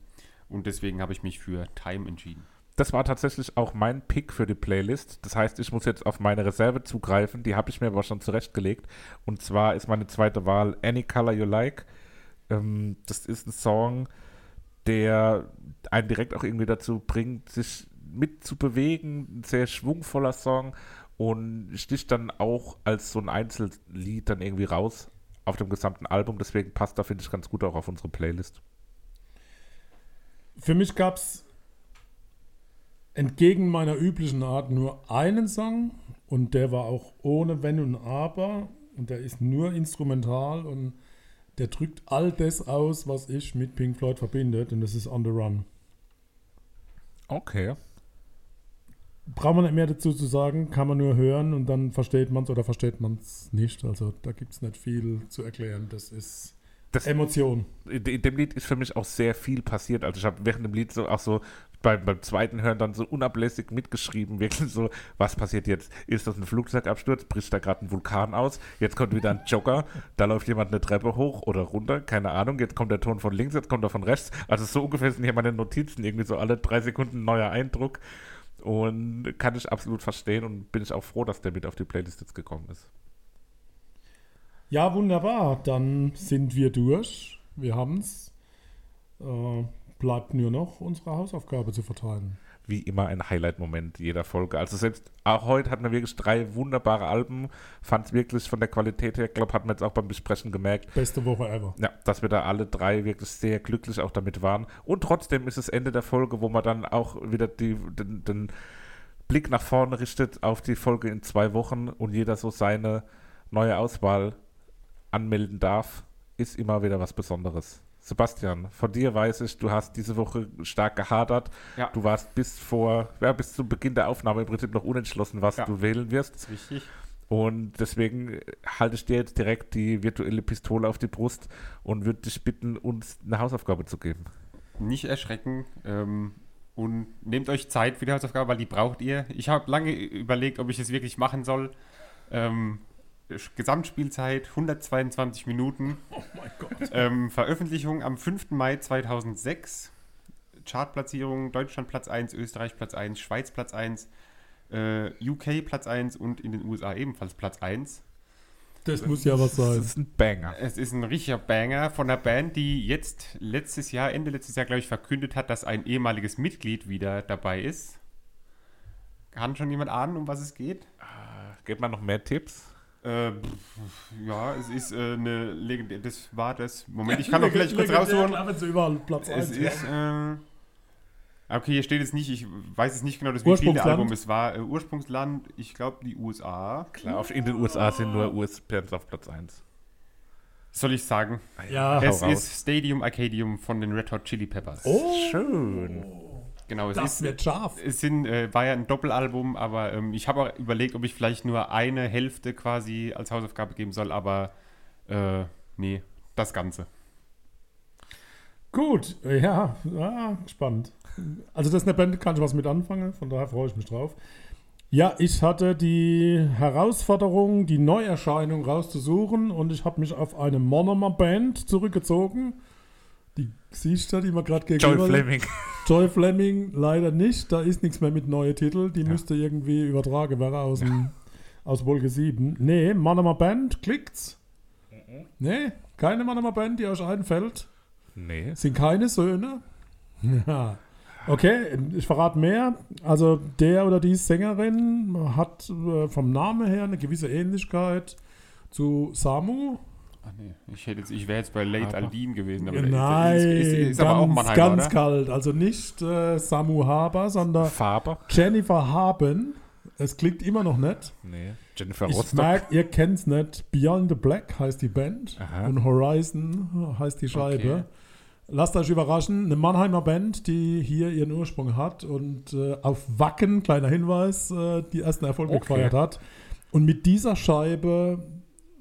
C: Und deswegen habe ich mich für Time entschieden.
A: Das war tatsächlich auch mein Pick für die Playlist. Das heißt, ich muss jetzt auf meine Reserve zugreifen. Die habe ich mir aber schon zurechtgelegt. Und zwar ist meine zweite Wahl Any Color You Like. Ähm, das ist ein Song, der einen direkt auch irgendwie dazu bringt, sich mitzubewegen. Ein sehr schwungvoller Song und sticht dann auch als so ein Einzellied dann irgendwie raus auf dem gesamten Album. Deswegen passt da, finde ich, ganz gut auch auf unsere Playlist.
B: Für mich gab es entgegen meiner üblichen Art nur einen Song und der war auch ohne Wenn und Aber und der ist nur instrumental und der drückt all das aus, was ich mit Pink Floyd verbindet und das ist On the Run.
A: Okay.
B: Braucht man nicht mehr dazu zu sagen, kann man nur hören und dann versteht man es oder versteht man es nicht. Also da gibt es nicht viel zu erklären. Das ist
A: Das-
B: Emotion.
A: in, in dem Lied ist für mich auch sehr viel passiert. Also ich habe während dem Lied so auch so beim, beim zweiten Hören dann so unablässig mitgeschrieben, wirklich so, was passiert jetzt? Ist das ein Flugzeugabsturz? Bricht da gerade ein Vulkan aus? Jetzt kommt wieder ein Jogger, da läuft jemand eine Treppe hoch oder runter, keine Ahnung. Jetzt kommt der Ton von links, jetzt kommt er von rechts. Also so ungefähr sind hier meine Notizen, irgendwie so alle drei Sekunden ein neuer Eindruck. Und kann ich absolut verstehen und bin ich auch froh, dass der mit auf die Playlist jetzt gekommen ist.
B: Ja, wunderbar. Dann sind wir durch. Wir haben es. Äh, bleibt nur noch unsere Hausaufgabe zu verteilen.
A: wie immer ein Highlight-Moment jeder Folge. Also selbst auch heute hatten wir wirklich drei wunderbare Alben. Fand es wirklich von der Qualität her, glaube hat man jetzt auch beim Besprechen gemerkt,
B: Beste Woche ever.
A: ja, dass wir da alle drei wirklich sehr glücklich auch damit waren. Und trotzdem ist es Ende der Folge, wo man dann auch wieder die, den, den Blick nach vorne richtet auf die Folge in zwei Wochen und jeder so seine neue Auswahl anmelden darf, ist immer wieder was Besonderes. Sebastian, von dir weiß ich, du hast diese Woche stark gehadert.
C: Ja.
A: Du warst bis vor, ja, bis zum Beginn der Aufnahme im Prinzip noch unentschlossen, was
C: Ja.
A: du wählen wirst.
C: Das ist richtig.
A: Und deswegen äh, halte ich dir jetzt direkt die virtuelle Pistole auf die Brust und würde dich bitten, uns eine Hausaufgabe zu geben.
C: Nicht erschrecken ähm, und nehmt euch Zeit für die Hausaufgabe, weil die braucht ihr. Ich habe lange überlegt, ob ich das wirklich machen soll. Ähm, Gesamtspielzeit 122 Minuten.
B: Oh mein Gott.
C: Ähm, Veröffentlichung am 5. Mai 2006. Chartplatzierung Deutschland Platz 1, Österreich Platz 1, Schweiz Platz 1, äh, UK Platz 1 und in den USA ebenfalls Platz 1.
B: Das muss ja was
A: Das
B: sein.
A: ist ein Banger.
C: Es ist ein richtiger Banger von einer Band, die jetzt letztes Jahr, Ende letztes Jahr, glaube ich, verkündet hat, dass ein ehemaliges Mitglied wieder dabei ist. Kann schon jemand ahnen, um was es geht?
A: Gebt mal noch mehr Tipps.
C: Äh, ja, es ist äh, eine legendäre. Das war das. Moment, ich kann doch vielleicht kurz rausholen.
B: Aber so überall Platz
C: Es
B: 1.
C: ist. Äh, okay, hier steht es nicht. Ich weiß es nicht genau, das wievielte
B: Ursprungsland?
C: Album es war. Äh, Ursprungsland, ich glaube, die USA.
A: Klar, auf, in den USA sind nur US-Bands auf Platz 1.
C: Soll ich sagen?
B: Ja.
C: Es ist Stadium Arcadium von den Red Hot Chili Peppers.
B: Oh,
A: Schön.
C: Genau, es
B: das
C: ist.
B: wird scharf.
C: Es sind, äh, war ja ein Doppelalbum, aber ähm, ich habe auch überlegt, ob ich vielleicht nur eine Hälfte quasi als Hausaufgabe geben soll, aber äh, nee, das Ganze.
B: Gut, ja, ah, spannend. Also das ist eine Band, kann ich was mit anfangen, von daher freue ich mich drauf. Ja, ich hatte die Herausforderung, die Neuerscheinung rauszusuchen und ich habe mich auf eine Monomer-Band zurückgezogen. Du, die wir gerade
A: Joy
B: gegenüber
A: Fleming.
B: Joy Fleming leider nicht, da ist nichts mehr mit neuen Titel, die
A: Ja.
B: müsste irgendwie übertragen werden aus, dem, aus Wolke 7. Nee, Monomer Band, klickt's? Nee, keine Monomer Band, die euch einfällt.
A: Nee.
B: Sind keine Söhne? Ja. Okay, ich verrate mehr. Also der oder die Sängerin hat äh, vom Namen her eine gewisse Ähnlichkeit zu Samu.
C: Ach nee, ich, hätte jetzt, ich wäre jetzt bei Late Aldin gewesen. Aber
B: Nein,
C: ist, ist, ist, ist
B: ganz,
C: aber auch Mannheimer,
B: ganz
C: oder?
B: kalt. Also nicht äh, Samu Haber, sondern
A: Faber?
B: Jennifer Haben. Es klingt immer noch nicht.
A: Nee. Jennifer
B: Ich
A: Rostock?
B: merke, ihr kennt es nicht. Beyond the Black heißt die Band
A: Aha.
B: und Horizon heißt die Scheibe.
C: Okay.
B: Lasst euch überraschen, eine Mannheimer Band, die hier ihren Ursprung hat und äh, auf Wacken, kleiner Hinweis, äh, die ersten Erfolge
A: Okay.
B: gefeiert hat und mit dieser Scheibe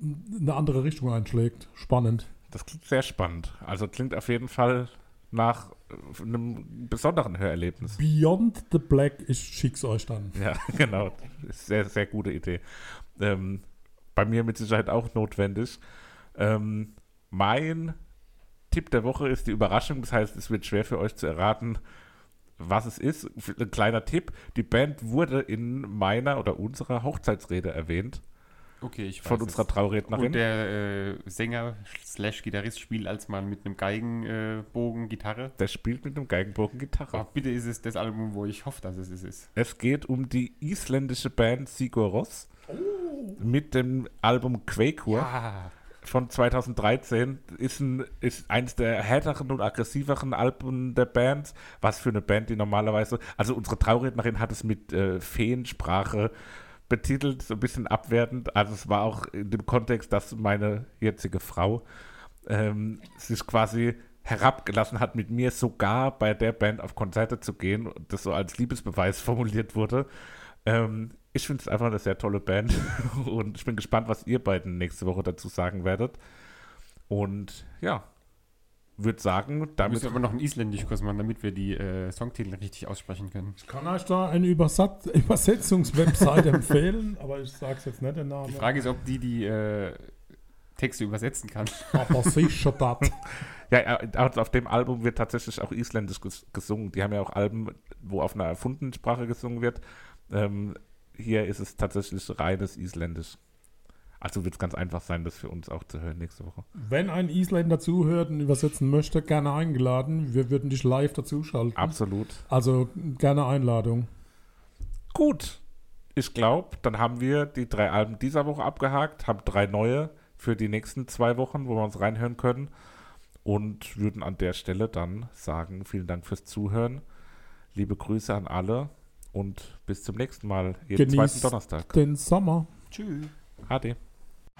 B: eine andere Richtung einschlägt. Spannend.
A: Das klingt sehr spannend. Also klingt auf jeden Fall nach äh, einem besonderen Hörerlebnis.
B: Beyond the Black, ich schick's euch dann.
A: Ja, genau. Sehr, sehr gute Idee. Ähm, bei mir mit Sicherheit auch notwendig. Ähm, mein Tipp der Woche ist die Überraschung. Das heißt, es wird schwer für euch zu erraten, was es ist. Ein kleiner Tipp: Die Band wurde in meiner oder unserer Hochzeitsrede erwähnt.
C: Okay, ich weiß
A: Von unserer. Traurednerin.
C: Und der äh, Sänger slash Gitarrist spielt als Mann mit einem Geigenbogen äh, Gitarre.
A: Der spielt mit einem Geigenbogen Gitarre.
C: Ach, bitte ist es das Album, wo ich hoffe, dass es es ist.
A: Es geht um die isländische Band Sigur Rós mit dem Album Quakur
C: Ja.
A: von 2013. Ist, ein, ist eins der härteren und aggressiveren Alben der Band. Was für eine Band, die normalerweise. Also, unsere Traurednerin hat es mit äh, Feensprache betitelt, so ein bisschen abwertend. Also, es war auch in dem Kontext, dass meine jetzige Frau ähm, sich quasi herabgelassen hat, mit mir sogar bei der Band auf Konzerte zu gehen und das so als Liebesbeweis formuliert wurde. Ähm, ich finde es einfach eine sehr tolle Band und ich bin gespannt, was ihr beiden nächste Woche dazu sagen werdet. Und ja, würde sagen,
C: Da
A: damit
C: müssen wir aber noch einen Isländisch-Kurs machen, damit wir die äh, Songtitel richtig aussprechen können.
B: Ich kann euch da eine Übersat Übersetzungswebsite empfehlen, aber ich sag's jetzt nicht den Namen.
C: Die Frage ist, ob die die äh, Texte übersetzen kann.
B: aber sicher das.
A: Ja, äh, also auf dem Album wird tatsächlich auch isländisch ges gesungen. Die haben ja auch Alben, wo auf einer erfundenen Sprache gesungen wird. Ähm, hier ist es tatsächlich reines Isländisch. Also wird es ganz einfach sein, das für uns auch zu hören nächste Woche.
B: Wenn ein Isländer zuhört und übersetzen möchte, gerne eingeladen. Wir würden dich live dazuschalten.
A: Absolut.
B: Also gerne Einladung.
A: Gut. Ich glaube, dann haben wir die drei Alben dieser Woche abgehakt, haben drei neue für die nächsten zwei Wochen, wo wir uns reinhören können. Und würden an der Stelle dann sagen, vielen Dank fürs Zuhören. Liebe Grüße an alle und bis zum nächsten Mal, jeden
B: Genießt
A: zweiten Donnerstag.
B: Den Sommer.
C: Tschüss.
A: Ade.